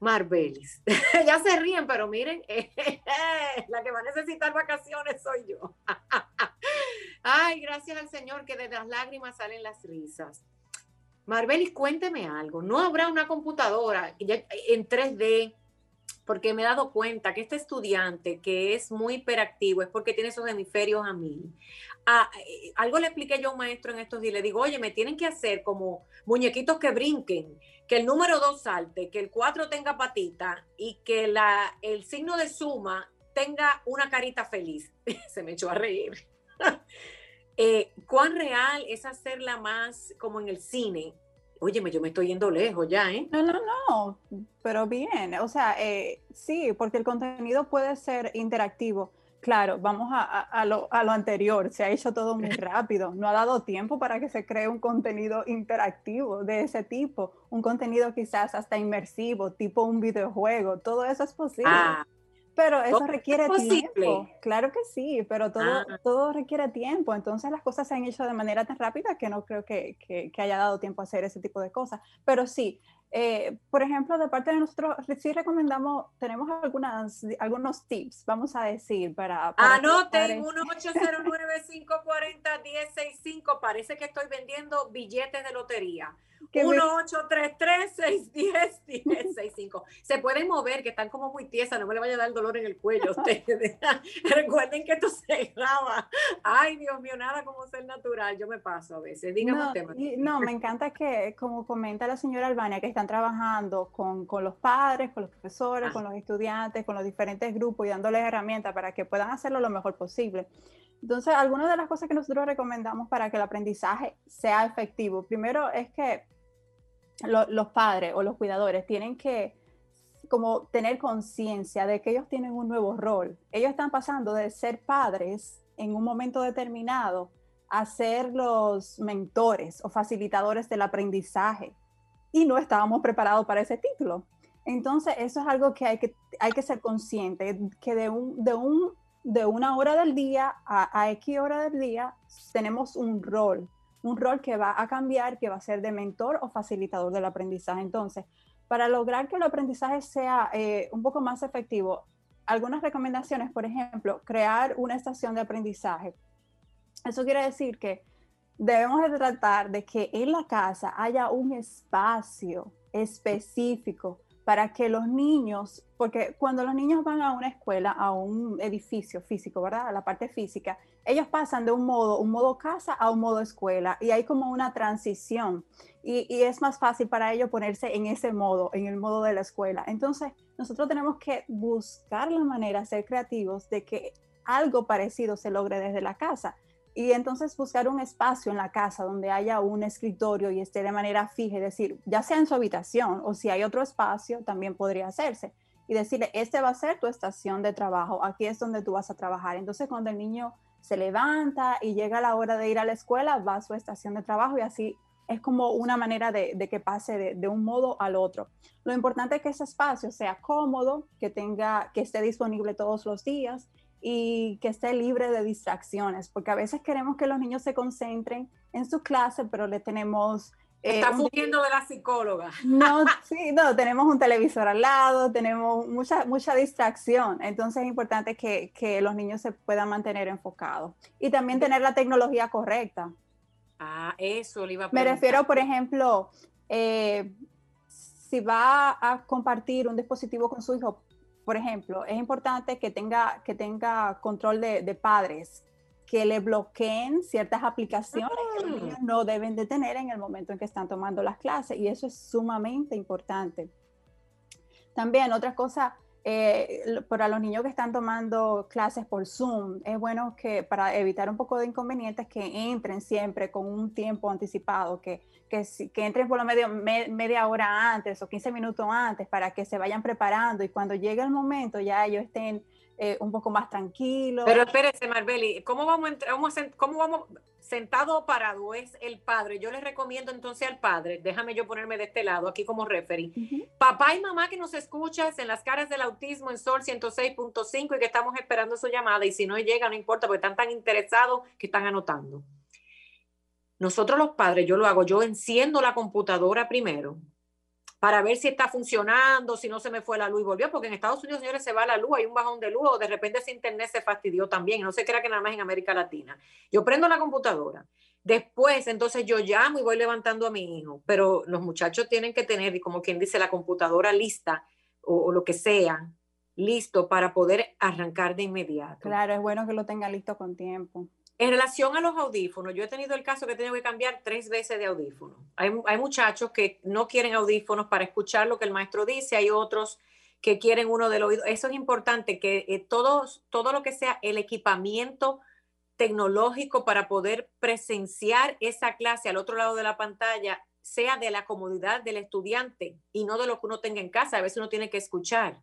Marbelis. ya se ríen, pero miren, la que va a necesitar vacaciones soy yo. Ay, gracias al Señor que de las lágrimas salen las risas. Marbelis, cuénteme algo. ¿No habrá una computadora en 3D? Porque me he dado cuenta que este estudiante que es muy hiperactivo es porque tiene esos hemisferios a mí. Ah, eh, algo le expliqué yo a un maestro en estos días. Le digo, oye, me tienen que hacer como muñequitos que brinquen, que el número 2 salte, que el 4 tenga patita y que la, el signo de suma tenga una carita feliz. Se me echó a reír. Eh, ¿Cuán real es hacerla más como en el cine? Óyeme, yo me estoy yendo lejos ya, ¿eh? No, no, no, pero bien, o sea, eh, sí, porque el contenido puede ser interactivo. Claro, vamos a, lo, a, lo, anterior, se ha hecho todo muy rápido, no ha dado tiempo para que se cree un contenido interactivo de ese tipo, un contenido quizás hasta inmersivo, tipo un videojuego, todo eso es posible. Ah, pero eso requiere tiempo. Claro que sí, pero todo, ah. todo requiere tiempo. Entonces las cosas se han hecho de manera tan rápida que no creo que, que, que haya dado tiempo a hacer ese tipo de cosas. Pero sí, eh, por ejemplo, de parte de nosotros, sí recomendamos, tenemos algunas, algunos tips, vamos a decir, para... para Anoten 1-809-540-1065, parece que estoy vendiendo billetes de lotería. 1-833-610-1065. Se pueden mover, que están como muy tiesas, no me le vaya a dar dolor en el cuello a ustedes. Recuerden que esto se graba. Ay, Dios mío, nada como ser natural. Yo me paso a veces. Dígame no, no, me encanta que, como comenta la señora Albania, que están trabajando con, con los padres, con los profesores, ah. con los estudiantes, con los diferentes grupos y dándoles herramientas para que puedan hacerlo lo mejor posible. Entonces, algunas de las cosas que nosotros recomendamos para que el aprendizaje sea efectivo, primero es que los padres o los cuidadores tienen que como tener conciencia de que ellos tienen un nuevo rol. Ellos están pasando de ser padres en un momento determinado a ser los mentores o facilitadores del aprendizaje. Y no estábamos preparados para ese título. Entonces, eso es algo que hay que, hay que ser consciente, que de un, de un de una hora del día a, a X hora del día tenemos un rol, un rol que va a cambiar, que va a ser de mentor o facilitador del aprendizaje. Entonces, para lograr que el aprendizaje sea eh, un poco más efectivo, algunas recomendaciones, por ejemplo, crear una estación de aprendizaje. Eso quiere decir que debemos de tratar de que en la casa haya un espacio específico para que los niños, porque cuando los niños van a una escuela, a un edificio físico, ¿verdad? A la parte física, ellos pasan de un modo, un modo casa a un modo escuela y hay como una transición y, y, es más fácil para ellos ponerse en ese modo, en el modo de la escuela. Entonces, nosotros tenemos que buscar la manera, ser creativos de que algo parecido se logre desde la casa. Y entonces buscar un espacio en la casa donde haya un escritorio y esté de manera fija, es decir, ya sea en su habitación o si hay otro espacio, también podría hacerse. Y decirle, este va a ser tu estación de trabajo, aquí es donde tú vas a trabajar. Entonces cuando el niño se levanta y llega la hora de ir a la escuela, va a su estación de trabajo y así es como una manera de, que pase de, de, un modo al otro. Lo importante es que ese espacio sea cómodo, que tenga, que esté disponible todos los días y que esté libre de distracciones, porque a veces queremos que los niños se concentren en su clase, pero le tenemos... Eh, Está fugiendo de la psicóloga. No, sí, no, tenemos un televisor al lado, tenemos mucha, mucha distracción, entonces es importante que, que los niños se puedan mantener enfocados y también tener la tecnología correcta. Ah, eso le iba a Me refiero, por ejemplo, eh, si va a compartir un dispositivo con su hijo, por ejemplo, es importante que tenga, que tenga control de, padres, que le bloqueen ciertas aplicaciones que los niños ah. no deben de tener en el momento en que están tomando las clases y eso es sumamente importante. También otra cosa, eh, para los niños que están tomando clases por Zoom, es bueno que para evitar un poco de inconvenientes que entren siempre con un tiempo anticipado, que que, entren por lo medio media hora antes o 15 minutos antes para que se vayan preparando y cuando llegue el momento ya ellos estén eh, un poco más tranquilos. Pero espérese, Marbeli, ¿cómo vamos, cómo vamos sentado o parado? Es el padre. Yo les recomiendo entonces al padre, déjame yo ponerme de este lado, aquí como referee. Papá y mamá que nos escuchas en las caras del autismo en Sol 106.5 y que estamos esperando su llamada y si no llega, no importa, porque están tan interesados que están anotando. Nosotros los padres, yo lo hago, yo enciendo la computadora primero para ver si está funcionando, si no se me fue la luz y volvió, porque en Estados Unidos, señores, se va la luz, hay un bajón de luz, o de repente ese internet se fastidió también, no se crea que nada más en América Latina. Yo prendo la computadora, después entonces yo llamo y voy levantando a mi hijo, pero los muchachos tienen que tener, como quien dice, la computadora lista o, o lo que sea, listo para poder arrancar de inmediato. Claro, es bueno que lo tenga listo con tiempo. En relación a los audífonos, yo he tenido el caso que he tenido que cambiar tres veces de audífonos. Hay, hay, muchachos que no quieren audífonos para escuchar lo que el maestro dice, hay otros que quieren uno del oído. Eso es importante, que eh, todo lo que sea el equipamiento tecnológico para poder presenciar esa clase al otro lado de la pantalla sea de la comodidad del estudiante y no de lo que uno tenga en casa. A veces uno tiene que escuchar.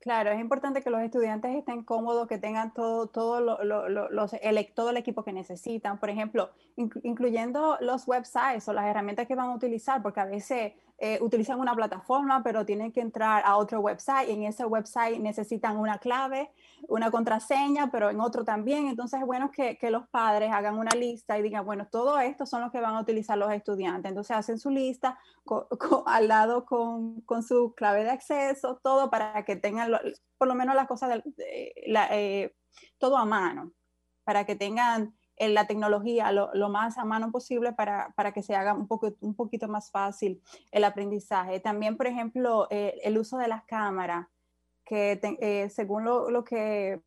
Claro, es importante que los estudiantes estén cómodos, que tengan todo, todo, lo, los, el, todo el equipo que necesitan. Por ejemplo, incluyendo los websites o las herramientas que van a utilizar, porque a veces eh, utilizan una plataforma, pero tienen que entrar a otro website y en ese website necesitan una clave, una contraseña, pero en otro también. Entonces es bueno que, que los padres hagan una lista y digan, bueno, todo esto son los que van a utilizar los estudiantes. Entonces hacen su lista al lado con, con, su clave de acceso, todo para que tengan por lo menos las cosas, eh, todo a mano, para que tengan la tecnología lo, más a mano posible para, para, que se haga un, poco, un poquito más fácil el aprendizaje. También, por ejemplo, eh, el uso de las cámaras, que eh, según lo, lo, que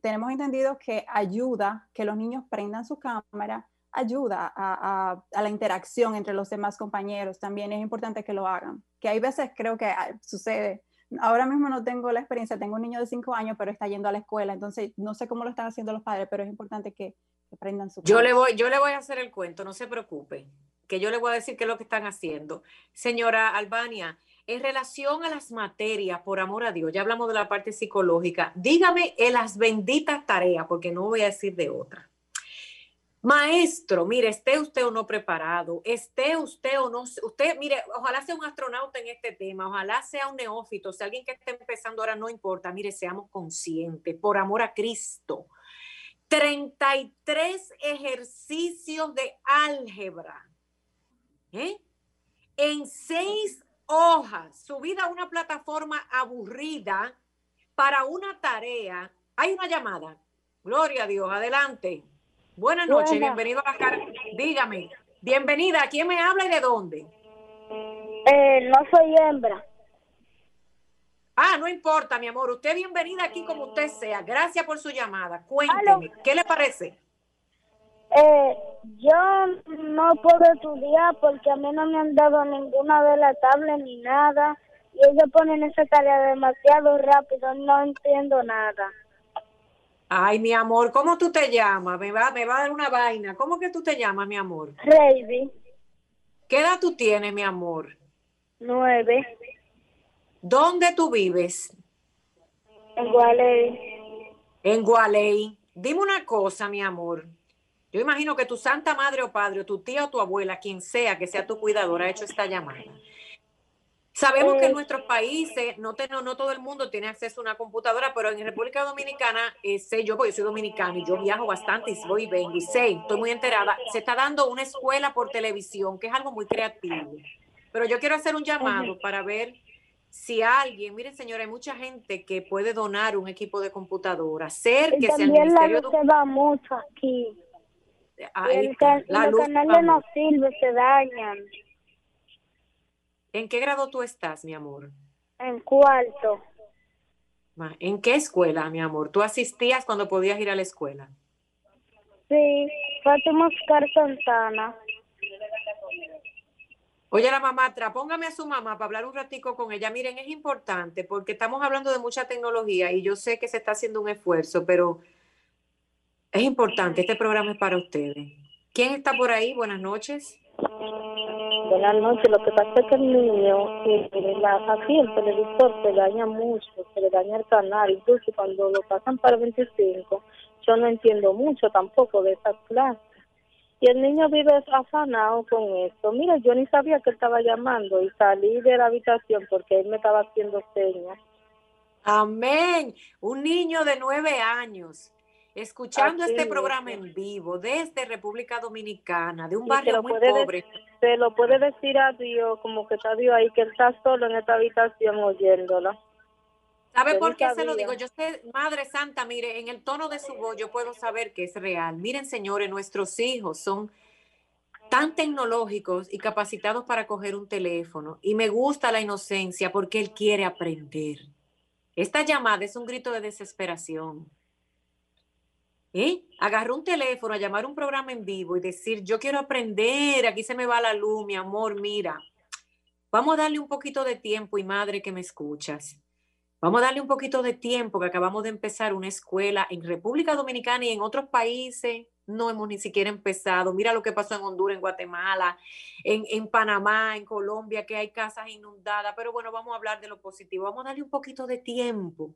tenemos entendido que ayuda que los niños prendan su cámara, ayuda a, a, la interacción entre los demás compañeros. También es importante que lo hagan, que hay veces creo que ah, sucede. Ahora mismo no tengo la experiencia, tengo un niño de cinco años, pero está yendo a la escuela, entonces no sé cómo lo están haciendo los padres, pero es importante que, yo le, voy, yo le voy a hacer el cuento, no se preocupe, que yo le voy a decir qué es lo que están haciendo. Señora Albania, en relación a las materias, por amor a Dios, ya hablamos de la parte psicológica, dígame en las benditas tareas, porque no voy a decir de otra. Maestro, mire, esté usted o no preparado, esté usted o no, usted, mire, ojalá sea un astronauta en este tema, ojalá sea un neófito, si alguien que esté empezando ahora no importa, mire, seamos conscientes, por amor a Cristo. 33 ejercicios de álgebra, ¿eh? En seis hojas, subida a una plataforma aburrida para una tarea. Hay una llamada. Gloria a Dios, adelante. Buenas noches, bienvenido a la cara. Dígame, bienvenida, ¿quién me habla y de dónde? Eh, no soy hembra. No importa, mi amor. Usted bienvenida aquí como usted sea. Gracias por su llamada. Cuénteme, ¿qué le parece? Eh, yo no puedo estudiar porque a mí no me han dado ninguna de las tablas ni nada. Y ellos ponen esa tarea demasiado rápido, no entiendo nada. Ay, mi amor, ¿cómo tú te llamas? Me va, me va a dar una vaina. ¿Cómo que tú te llamas, mi amor? Reidy. ¿Qué edad tú tienes, mi amor? Nueve. ¿Dónde tú vives? En Gualey. En Gualey. Dime una cosa, mi amor. Yo imagino que tu santa madre o padre, o tu tía o tu abuela, quien sea que sea tu cuidadora, ha hecho esta llamada. Sabemos que en eh, nuestros países no, no todo el mundo tiene acceso a una computadora, pero en República Dominicana, eh, sé yo, porque yo soy dominicano y yo viajo bastante y voy y vengo y sé, estoy muy enterada, se está dando una escuela por televisión, que es algo muy creativo. Pero yo quiero hacer un llamado para ver si alguien, miren señora, hay mucha gente que puede donar un equipo de computadora, acérquese al Ministerio la luz va mucho aquí. el, la los canales no sirve, se dañan. ¿En qué grado tú estás, mi amor? En cuarto. ¿En qué escuela, mi amor? ¿Tú asistías cuando podías ir a la escuela? Sí, Fátima Oscar Santana. Oye, la mamá, póngame a su mamá para hablar un ratico con ella. Miren, es importante porque estamos hablando de mucha tecnología y yo sé que se está haciendo un esfuerzo, pero es importante. Este programa es para ustedes. ¿Quién está por ahí? Buenas noches. Buenas noches. Lo que pasa es que el niño, la, así el televisor se daña mucho, se le daña el canal. Incluso cuando lo pasan para 25, yo no entiendo mucho tampoco de esa clase. Y el niño vive afanado con esto. Mira, yo ni sabía que él estaba llamando y salí de la habitación porque él me estaba haciendo señas. Amén. Un niño de nueve años escuchando este programa en vivo desde República Dominicana, de un barrio muy pobre. Se lo puede decir a Dios, como que está Dios ahí, que él está solo en esta habitación oyéndola. ¿Sabe por qué se lo digo? Yo sé, Madre Santa, mire, en el tono de su voz yo puedo saber que es real. Miren, señores, nuestros hijos son tan tecnológicos y capacitados para coger un teléfono. Y me gusta la inocencia porque él quiere aprender. Esta llamada es un grito de desesperación. ¿eh? Agarró un teléfono a llamar un programa en vivo y decir, yo quiero aprender, aquí se me va la luz, mi amor, mira, vamos a darle un poquito de tiempo y madre que me escuchas. Vamos a darle un poquito de tiempo que acabamos de empezar una escuela en República Dominicana y en otros países. No hemos ni siquiera empezado. Mira lo que pasó en Honduras, en Guatemala, en, en Panamá, en Colombia, que hay casas inundadas. Pero bueno, vamos a hablar de lo positivo. Vamos a darle un poquito de tiempo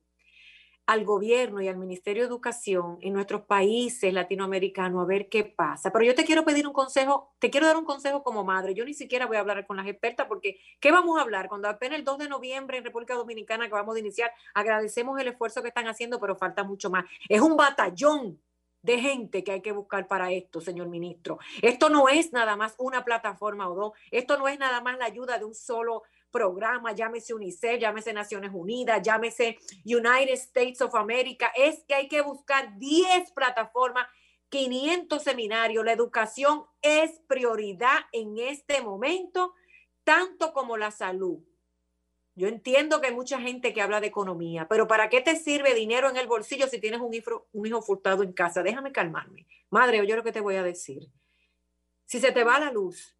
al gobierno y al Ministerio de Educación en nuestros países latinoamericanos a ver qué pasa. Pero yo te quiero pedir un consejo, te quiero dar un consejo como madre. Yo ni siquiera voy a hablar con las expertas porque ¿qué vamos a hablar? Cuando apenas el 2 de noviembre en República Dominicana que vamos a iniciar, agradecemos el esfuerzo que están haciendo, pero falta mucho más. Es un batallón de gente que hay que buscar para esto, señor ministro. Esto no es nada más una plataforma o dos, esto no es nada más la ayuda de un solo programa, llámese UNICEF, llámese Naciones Unidas, llámese United States of America, es que hay que buscar 10 plataformas, 500 seminarios. La educación es prioridad en este momento, tanto como la salud. Yo entiendo que hay mucha gente que habla de economía, pero ¿para qué te sirve dinero en el bolsillo si tienes un hijo, un hijo furtado en casa? Déjame calmarme. Madre, oye lo que te voy a decir. Si se te va la luz,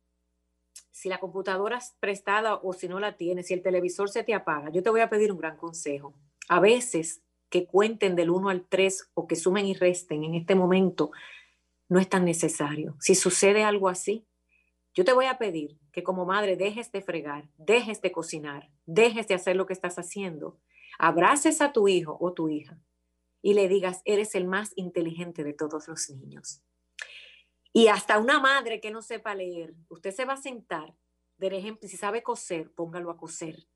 si la computadora es prestada o si no la tienes, si el televisor se te apaga, yo te voy a pedir un gran consejo. A veces que cuenten del 1 al 3 o que sumen y resten en este momento no es tan necesario. Si sucede algo así, yo te voy a pedir que como madre dejes de fregar, dejes de cocinar, dejes de hacer lo que estás haciendo, abraces a tu hijo o tu hija y le digas, eres el más inteligente de todos los niños. Y hasta una madre que no sepa leer, usted se va a sentar, de ejemplo, si sabe coser, póngalo a coser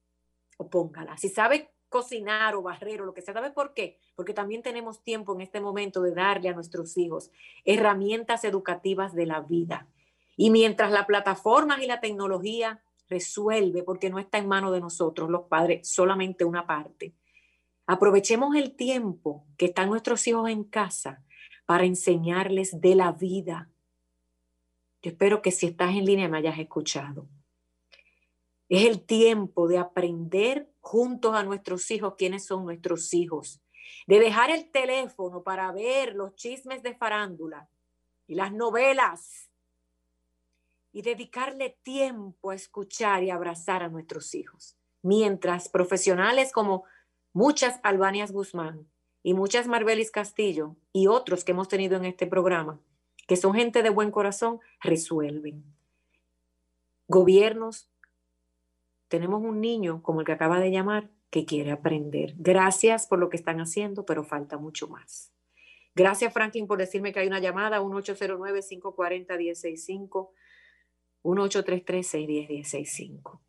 o póngala. Si sabe cocinar o barrer o lo que sea, ¿sabe por qué? Porque también tenemos tiempo en este momento de darle a nuestros hijos herramientas educativas de la vida. Y mientras la plataforma y la tecnología resuelve, porque no está en manos de nosotros, los padres, solamente una parte, aprovechemos el tiempo que están nuestros hijos en casa para enseñarles de la vida. Yo espero que si estás en línea me hayas escuchado. Es el tiempo de aprender juntos a nuestros hijos quiénes son nuestros hijos, de dejar el teléfono para ver los chismes de farándula y las novelas y dedicarle tiempo a escuchar y abrazar a nuestros hijos. Mientras profesionales como muchas Albanias Guzmán y muchas Marbelis Castillo y otros que hemos tenido en este programa, que son gente de buen corazón, resuelven. Gobiernos, tenemos un niño como el que acaba de llamar que quiere aprender. Gracias por lo que están haciendo, pero falta mucho más. Gracias, Franklin, por decirme que hay una llamada, 1809-540-165, 1833-610-165.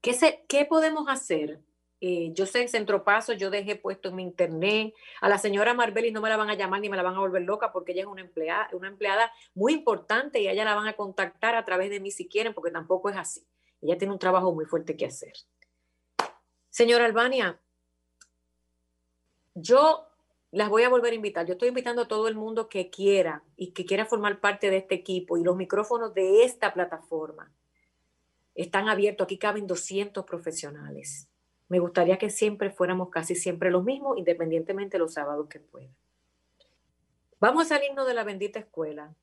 ¿Qué, ¿Qué podemos hacer eh, yo sé en Centro Paso, yo dejé puesto en mi internet. A la señora Marbeli no me la van a llamar ni me la van a volver loca porque ella es una empleada, una empleada muy importante y a ella la van a contactar a través de mí si quieren, porque tampoco es así. Ella tiene un trabajo muy fuerte que hacer. Señora Albania, yo las voy a volver a invitar. Yo estoy invitando a todo el mundo que quiera y que quiera formar parte de este equipo y los micrófonos de esta plataforma están abiertos. Aquí caben 200 profesionales me gustaría que siempre fuéramos casi siempre los mismos, independientemente los sábados que pueda. Vamos a salirnos de la bendita escuela,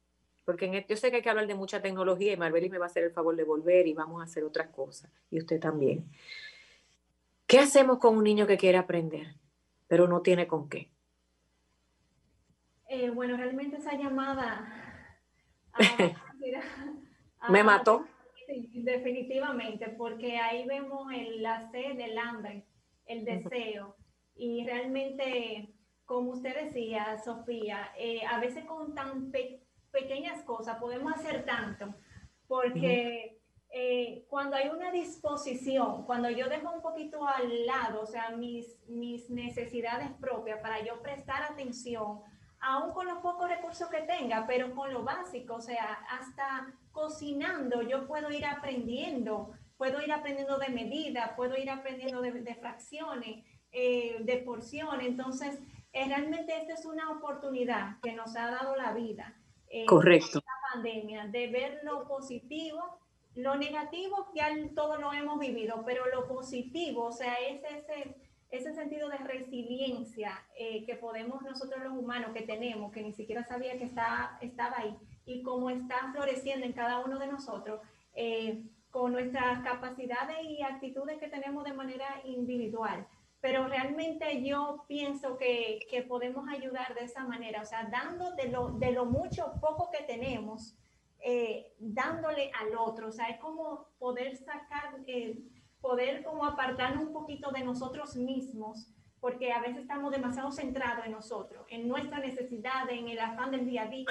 porque en yo sé que hay que hablar de mucha tecnología y Marbelis me va a hacer el favor de volver y vamos a hacer otras cosas, y usted también. ¿Qué hacemos con un niño que quiere aprender, pero no tiene con qué? Eh, bueno, realmente esa llamada me mató. Sí, definitivamente, porque ahí vemos el, la sed, el hambre, el deseo. Y realmente, como usted decía, Sofía, eh, a veces con tan pequeñas cosas podemos hacer tanto, porque eh, cuando hay una disposición, cuando yo dejo un poquito al lado, o sea, mis, mis necesidades propias para yo prestar atención, aún con los pocos recursos que tenga, pero con lo básico, o sea, hasta cocinando yo puedo ir aprendiendo, puedo ir aprendiendo de medida, puedo ir aprendiendo de, fracciones, eh, de porciones. Entonces, eh, realmente esta es una oportunidad que nos ha dado la vida. Eh, Correcto. La pandemia, de ver lo positivo, lo negativo ya todo lo hemos vivido, pero lo positivo, o sea, es ese, ese sentido de resiliencia que podemos nosotros los humanos que tenemos, que ni siquiera sabía que está, estaba ahí, y cómo está floreciendo en cada uno de nosotros eh, con nuestras capacidades y actitudes que tenemos de manera individual. Pero realmente yo pienso que, que podemos ayudar de esa manera, o sea, dando de lo, de lo mucho, poco que tenemos, eh, dándole al otro, o sea, es como poder sacar, eh, poder como apartarnos un poquito de nosotros mismos, porque a veces estamos demasiado centrados en nosotros, en nuestra necesidad, en el afán del día a día,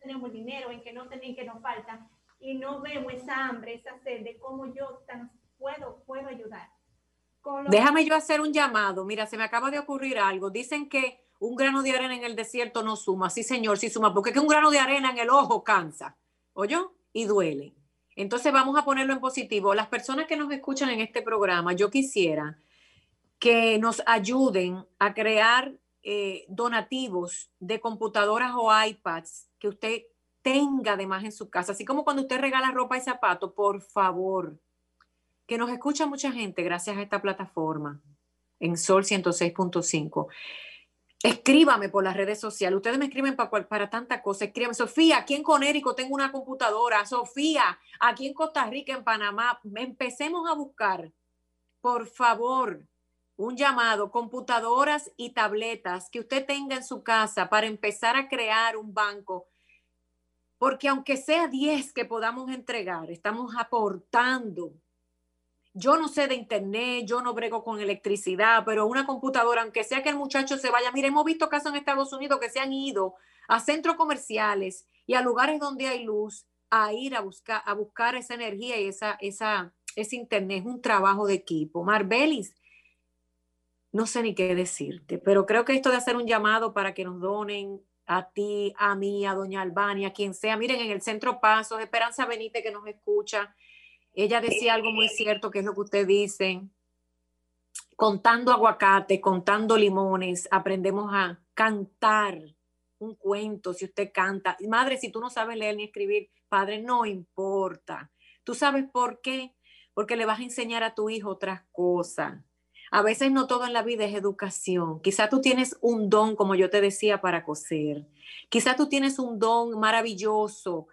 tenemos dinero, en que no tenemos, que nos falta, y no vemos esa hambre, esa sed de cómo yo tan puedo, puedo ayudar. Déjame yo hacer un llamado. Mira, se me acaba de ocurrir algo. Dicen que un grano de arena en el desierto no suma. Sí, señor, sí suma, porque es que un grano de arena en el ojo cansa, ¿oyó? Y duele. Entonces vamos a ponerlo en positivo. Las personas que nos escuchan en este programa, yo quisiera que nos ayuden a crear eh, donativos de computadoras o iPads que usted tenga además en su casa, así como cuando usted regala ropa y zapatos, por favor, que nos escucha mucha gente gracias a esta plataforma en Sol 106.5. Escríbame por las redes sociales. Ustedes me escriben para, para tanta cosa. Escríbame, Sofía, aquí en Conérico tengo una computadora. Sofía, aquí en Costa Rica, en Panamá. Empecemos a buscar, por favor, un llamado, computadoras y tabletas que usted tenga en su casa para empezar a crear un banco. Porque aunque sea 10 que podamos entregar, estamos aportando. Yo no sé de internet, yo no brego con electricidad, pero una computadora, aunque sea que el muchacho se vaya, mire, hemos visto casos en Estados Unidos que se han ido a centros comerciales y a lugares donde hay luz a ir a buscar, esa energía y esa, esa, ese internet. Es un trabajo de equipo. Marbelis, no sé ni qué decirte, pero creo que esto de hacer un llamado para que nos donen a ti, a mí, a doña Albania, a quien sea. Miren, en el Centro Pasos, Esperanza Benítez que nos escucha, ella decía algo muy cierto, que es lo que ustedes dicen. Contando aguacate, contando limones, aprendemos a cantar un cuento, si usted canta. Madre, si tú no sabes leer ni escribir, padre, no importa. ¿Tú sabes por qué? Porque le vas a enseñar a tu hijo otras cosas. A veces no todo en la vida es educación. Quizá tú tienes un don, como yo te decía, para coser. Quizá tú tienes un don maravilloso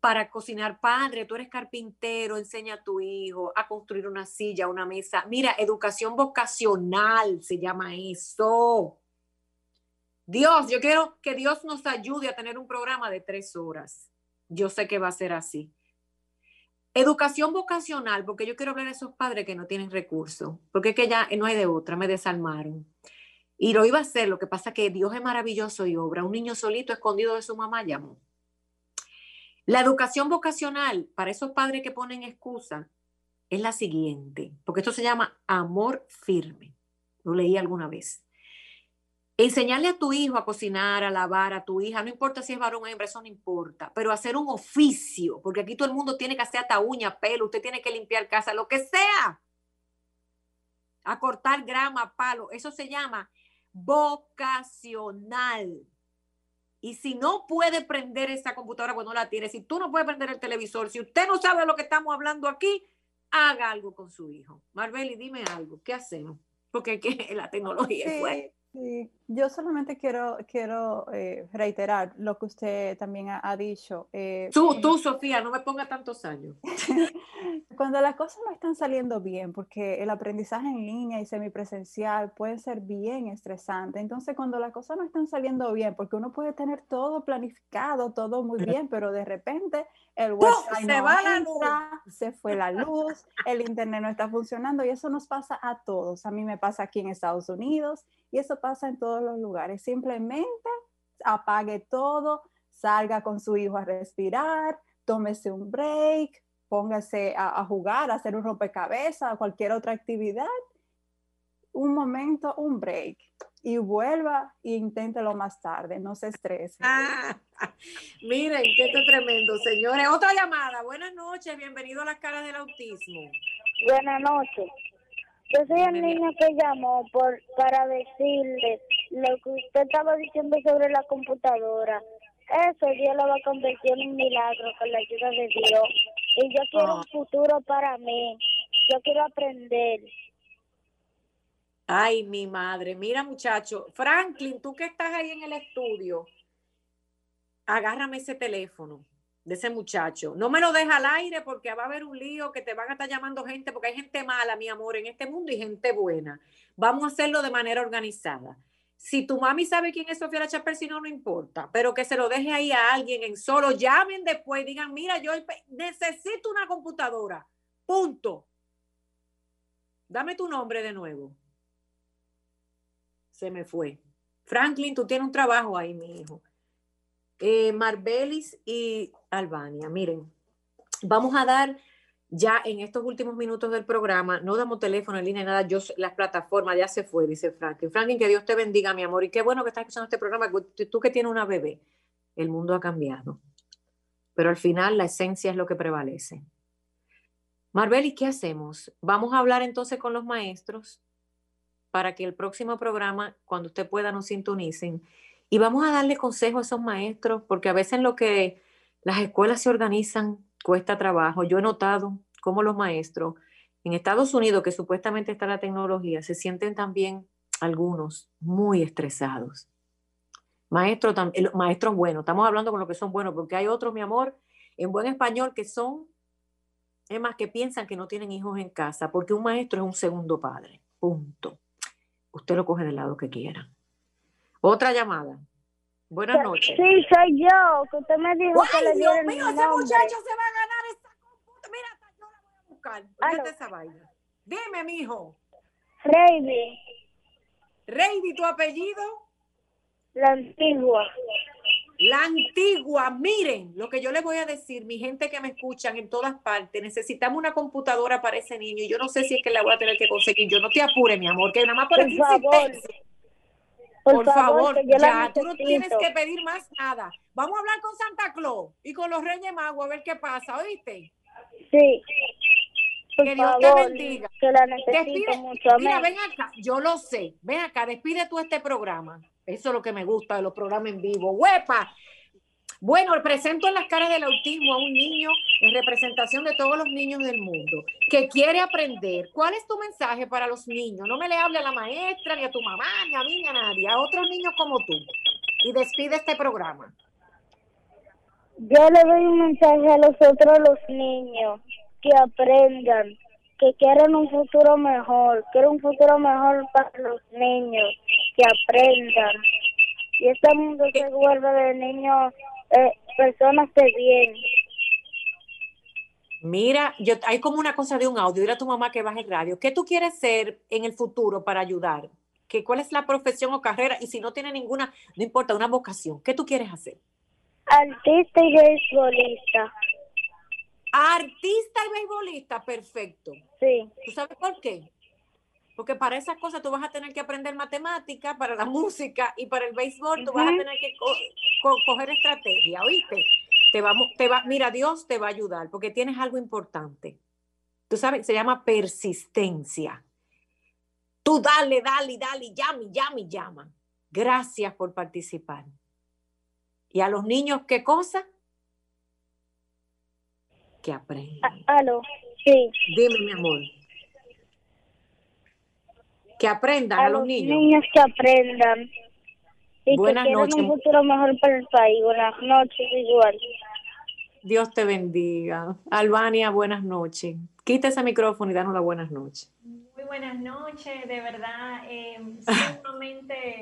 para cocinar. Padre, tú eres carpintero, enseña a tu hijo a construir una silla, una mesa. Mira, educación vocacional se llama eso. Dios, yo quiero que Dios nos ayude a tener un programa de tres horas. Yo sé que va a ser así. Educación vocacional, porque yo quiero hablar a esos padres que no tienen recursos, porque es que ya no hay de otra, me desarmaron. Y lo iba a hacer, lo que pasa que Dios es maravilloso y obra. Un niño solito escondido de su mamá llamó. La educación vocacional para esos padres que ponen excusa es la siguiente, porque esto se llama amor firme. Lo leí alguna vez. Enseñarle a tu hijo a cocinar, a lavar, a tu hija, no importa si es varón o hembra, eso no importa, pero hacer un oficio, porque aquí todo el mundo tiene que hacer hasta uña, pelo, usted tiene que limpiar casa, lo que sea. A cortar grama, palo, eso se llama vocacional. Y si no puede prender esa computadora cuando la tiene, si tú no puedes prender el televisor, si usted no sabe lo que estamos hablando aquí, haga algo con su hijo. Marbeli, dime algo, ¿qué hacemos? Porque la tecnología es fuerte. Sí, yo solamente quiero, quiero eh, reiterar lo que usted también ha, dicho. Eh, tú, tú, Sofía, no me ponga tantos años. Cuando las cosas no están saliendo bien, porque el aprendizaje en línea y semipresencial puede ser bien estresante. Entonces, cuando las cosas no están saliendo bien, porque uno puede tener todo planificado, todo muy bien, pero de repente el website se va la luz. se fue la luz, el internet no está funcionando y eso nos pasa a todos. A mí me pasa aquí en Estados Unidos y eso pasa en todos los lugares. Simplemente apague todo, salga con su hijo a respirar, tómese un break, póngase a, jugar, a hacer un rompecabezas, cualquier otra actividad. Un momento, un break y vuelva e inténtelo más tarde, no se estrese. miren, qué esto tremendo, señores. Otra llamada. Buenas noches, bienvenido a las caras del autismo. Buenas noches. Yo soy el niño que llamó por, para decirle lo que usted estaba diciendo sobre la computadora. Eso Dios lo va a convertir en un milagro con la ayuda de Dios. Y yo quiero un ah. futuro para mí. Yo quiero aprender. Ay, mi madre. Mira, muchacho. Franklin, tú que estás ahí en el estudio, agárrame ese teléfono de ese muchacho. No me lo deja al aire porque va a haber un lío que te van a estar llamando gente, porque hay gente mala, mi amor, en este mundo y gente buena. Vamos a hacerlo de manera organizada. Si tu mami sabe quién es Sofía La si no, no importa, pero que se lo deje ahí a alguien en solo, llamen después, digan, mira, yo necesito una computadora. Punto. Dame tu nombre de nuevo. Se me fue. Franklin, tú tienes un trabajo ahí, mi hijo. Eh, Marbelis y Albania. Miren, vamos a dar ya en estos últimos minutos del programa, no damos teléfono línea, nada, yo, las plataformas ya se fue, dice Franklin. Franklin, que Dios te bendiga, mi amor, y qué bueno que estás escuchando este programa, tú que tienes una bebé, el mundo ha cambiado, pero al final la esencia es lo que prevalece. Marbelis, ¿qué hacemos? Vamos a hablar entonces con los maestros para que el próximo programa, cuando usted pueda, nos sintonicen y vamos a darle consejo a esos maestros, porque a veces lo que las escuelas se organizan cuesta trabajo. Yo he notado cómo los maestros en Estados Unidos, que supuestamente está la tecnología, se sienten también algunos muy estresados. Maestros, maestros buenos, estamos hablando con los que son buenos, porque hay otros, mi amor, en buen español, que son, es más, que piensan que no tienen hijos en casa, porque un maestro es un segundo padre, punto. Usted lo coge del lado que quiera. Otra llamada. Buenas noches. Sí, soy yo, que usted me dijo que le Dios mío, ese muchacho se va a ganar esta computadora. Mira, yo la voy a buscar. Fíjate esa vaina. Dime, mijo. Reidy. Reidy, ¿tu apellido? La antigua. La antigua, miren lo que yo les voy a decir, mi gente que me escuchan en todas partes, necesitamos una computadora para ese niño y yo no sé si es que la voy a tener que conseguir. Yo no te apure, mi amor, que nada más por, por favor. Por, favor, ya, tú no tienes que pedir más nada. Vamos a hablar con Santa Claus y con los Reyes Magos a ver qué pasa, ¿oíste? Sí. que Dios te bendiga. Que la necesito mucho. Mira, ven acá, yo lo sé. Ven acá, despide tú este programa. Eso es lo que me gusta de los programas en vivo. ¡Huepa! Bueno, presento en las caras del autismo a un niño en representación de todos los niños del mundo que quiere aprender. ¿Cuál es tu mensaje para los niños? No me le hable a la maestra, ni a tu mamá, ni a mí, ni a nadie, a otros niños como tú. Y despide este programa. Yo le doy un mensaje a los otros los niños que aprendan, que quieren un futuro mejor, quieren un futuro mejor para los niños, que aprendan. Y este mundo se vuelve de niños, eh, personas de bien. Mira, yo, hay como una cosa de un audio. Dile a tu mamá que baje el radio. ¿Qué tú quieres ser en el futuro para ayudar? ¿Qué, ¿Cuál es la profesión o carrera? Y si no tiene ninguna, no importa, una vocación. ¿Qué tú quieres hacer? Artista y beisbolista. Artista y beisbolista, perfecto. Sí. ¿Tú sabes por qué? Porque para esas cosas tú vas a tener que aprender matemática, para la música y para el béisbol tú vas a tener que coger estrategia, ¿oíste? Te vamos, te va, mira, Dios te va a ayudar porque tienes algo importante. Tú sabes, se llama persistencia. Tú dale, dale, dale, llama, llama, llama. Gracias por participar. ¿Y a los niños qué cosa? Que aprendan. Aló, sí. Dime, mi amor. Que aprendan a, los, niños. niños que aprendan. Y Buenas que noches. un futuro mejor para el país. Buenas noches, igual. Dios te bendiga. Albania, buenas noches. Quita ese micrófono y danos las buenas noches. Muy buenas noches, de verdad, eh, sumamente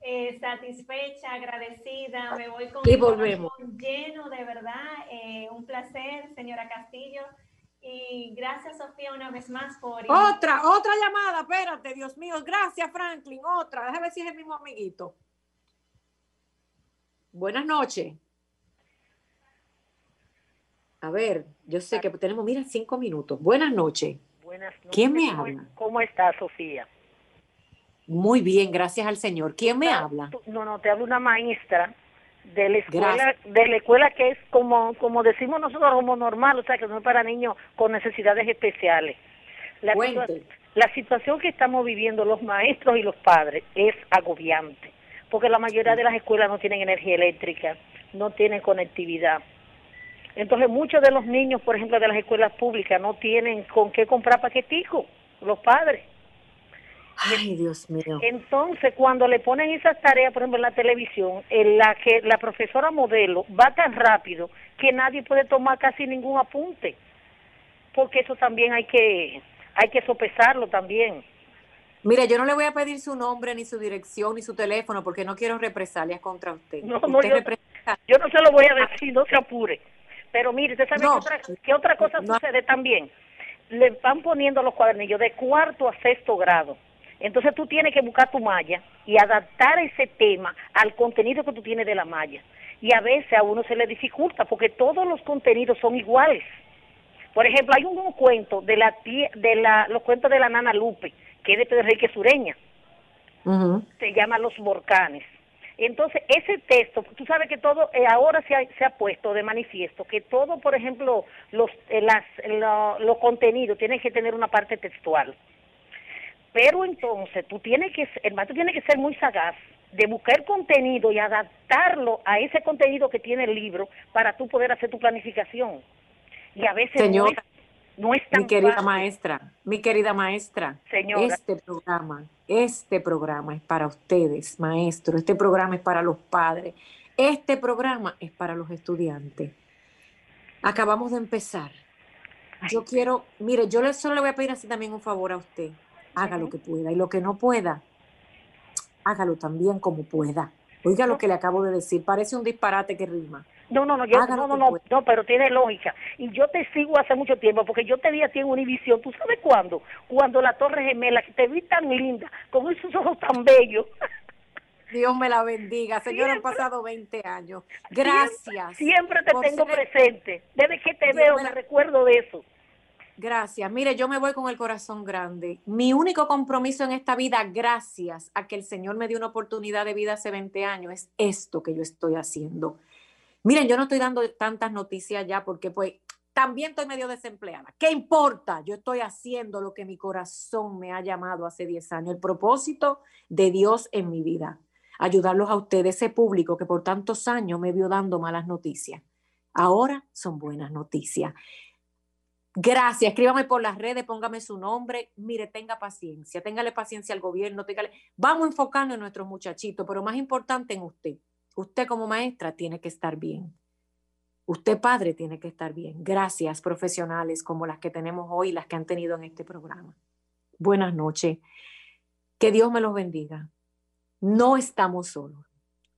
eh, satisfecha, agradecida. Me voy con y volvemos. lleno, de verdad. Eh, un placer, señora Castillo. Y gracias, Sofía, una vez más por... Otra, otra llamada, espérate, Dios mío. Gracias, Franklin. Otra. Déjame ver si es el mismo amiguito. Buenas noches. A ver, yo sé que tenemos, mira, cinco minutos. Buenas noches. Buenas noches. ¿Quién me ¿Cómo- habla? ¿Cómo está, Sofía? Muy bien, gracias al Señor. ¿Quién me habla? Tú- No, no, te habla una maestra de la escuela, Gracias. de la escuela que es como, como decimos nosotros, como normal, o sea, que no es para niños con necesidades especiales. La, situa- la situación que estamos viviendo los maestros y los padres es agobiante, porque la mayoría de las escuelas no tienen energía eléctrica, no tienen conectividad. Entonces muchos de los niños, por ejemplo, de las escuelas públicas no tienen con qué comprar paquetico, los padres. Ay, Dios mío. Entonces, cuando le ponen esas tareas, por ejemplo, en la televisión, en la que la profesora modelo va tan rápido que nadie puede tomar casi ningún apunte, porque eso también hay que hay que sopesarlo también. Mire, yo no le voy a pedir su nombre, ni su dirección, ni su teléfono, porque no quiero represalias contra usted. No, no, usted yo- representa- Yo no se lo voy a decir, no se apure. Pero mire, ¿usted sabe No. qué, otra, qué otra cosa No. sucede también? Le van poniendo los cuadernillos de cuarto a sexto grado. Entonces tú tienes que buscar tu malla y adaptar ese tema al contenido que tú tienes de la malla. Y a veces a uno se le dificulta porque todos los contenidos son iguales. Por ejemplo, hay un, un cuento de la de la los cuentos de la nana Lupe, que es de Pedro Enrique Sureña se llama Los Volcanes. Entonces, ese texto, tú sabes que todo, eh, ahora se ha, se ha puesto de manifiesto que todo, por ejemplo, los, eh, las, lo- los contenidos tienen que tener una parte textual. Pero entonces, tú tienes que, el maestro tiene que ser muy sagaz de buscar contenido y adaptarlo a ese contenido que tiene el libro para tú poder hacer tu planificación. Y a veces no Señora, es, no es tan Mi querida fácil. maestra, mi querida maestra, Señora. este programa, este programa es para ustedes, maestros, este programa es para los padres, este programa es para los estudiantes. Acabamos de empezar. Yo quiero, mire, yo le, solo le voy a pedir así también un favor a usted. Haga lo que pueda y lo que no pueda, hágalo también como pueda. Oiga lo que le acabo de decir, parece un disparate que rima. No, no, no, yo, no, no, no, no, pero tiene lógica. Y yo te sigo hace mucho tiempo, porque yo te vi a ti en Univisión. ¿Tú sabes cuándo? Cuando la Torre Gemela, que te vi tan linda, con esos ojos tan bellos. Dios me la bendiga. Señor, han pasado 20 años. Gracias. Siempre, te tengo presente. Desde que te veo me recuerdo de eso. Gracias. Mire, yo me voy con el corazón grande. Mi único compromiso en esta vida, gracias a que el Señor me dio una oportunidad de vida hace 20 años, es esto que yo estoy haciendo. Miren, yo no estoy dando tantas noticias ya porque pues también estoy medio desempleada. ¿Qué importa? Yo estoy haciendo lo que mi corazón me ha llamado hace 10 años, el propósito de Dios en mi vida. Ayudarlos a ustedes, ese público que por tantos años me vio dando malas noticias. Ahora son buenas noticias. Gracias, escríbame por las redes, póngame su nombre. Mire, tenga paciencia, téngale paciencia al gobierno, téngale. Vamos enfocando en nuestros muchachitos, pero más importante en usted. Usted como maestra tiene que estar bien. Usted padre tiene que estar bien. Gracias, profesionales como las que tenemos hoy, las que han tenido en este programa. Buenas noches. Que Dios me los bendiga. No estamos solos.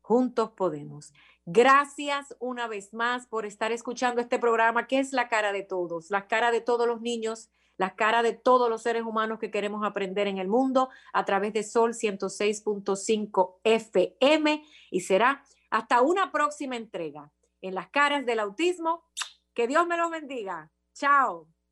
Juntos podemos. Gracias una vez más por estar escuchando este programa que es la cara de todos, la cara de todos los niños, la cara de todos los seres humanos que queremos aprender en el mundo a través de Sol 106.5 FM y será hasta una próxima entrega en las caras del autismo. Que Dios me los bendiga. Chao.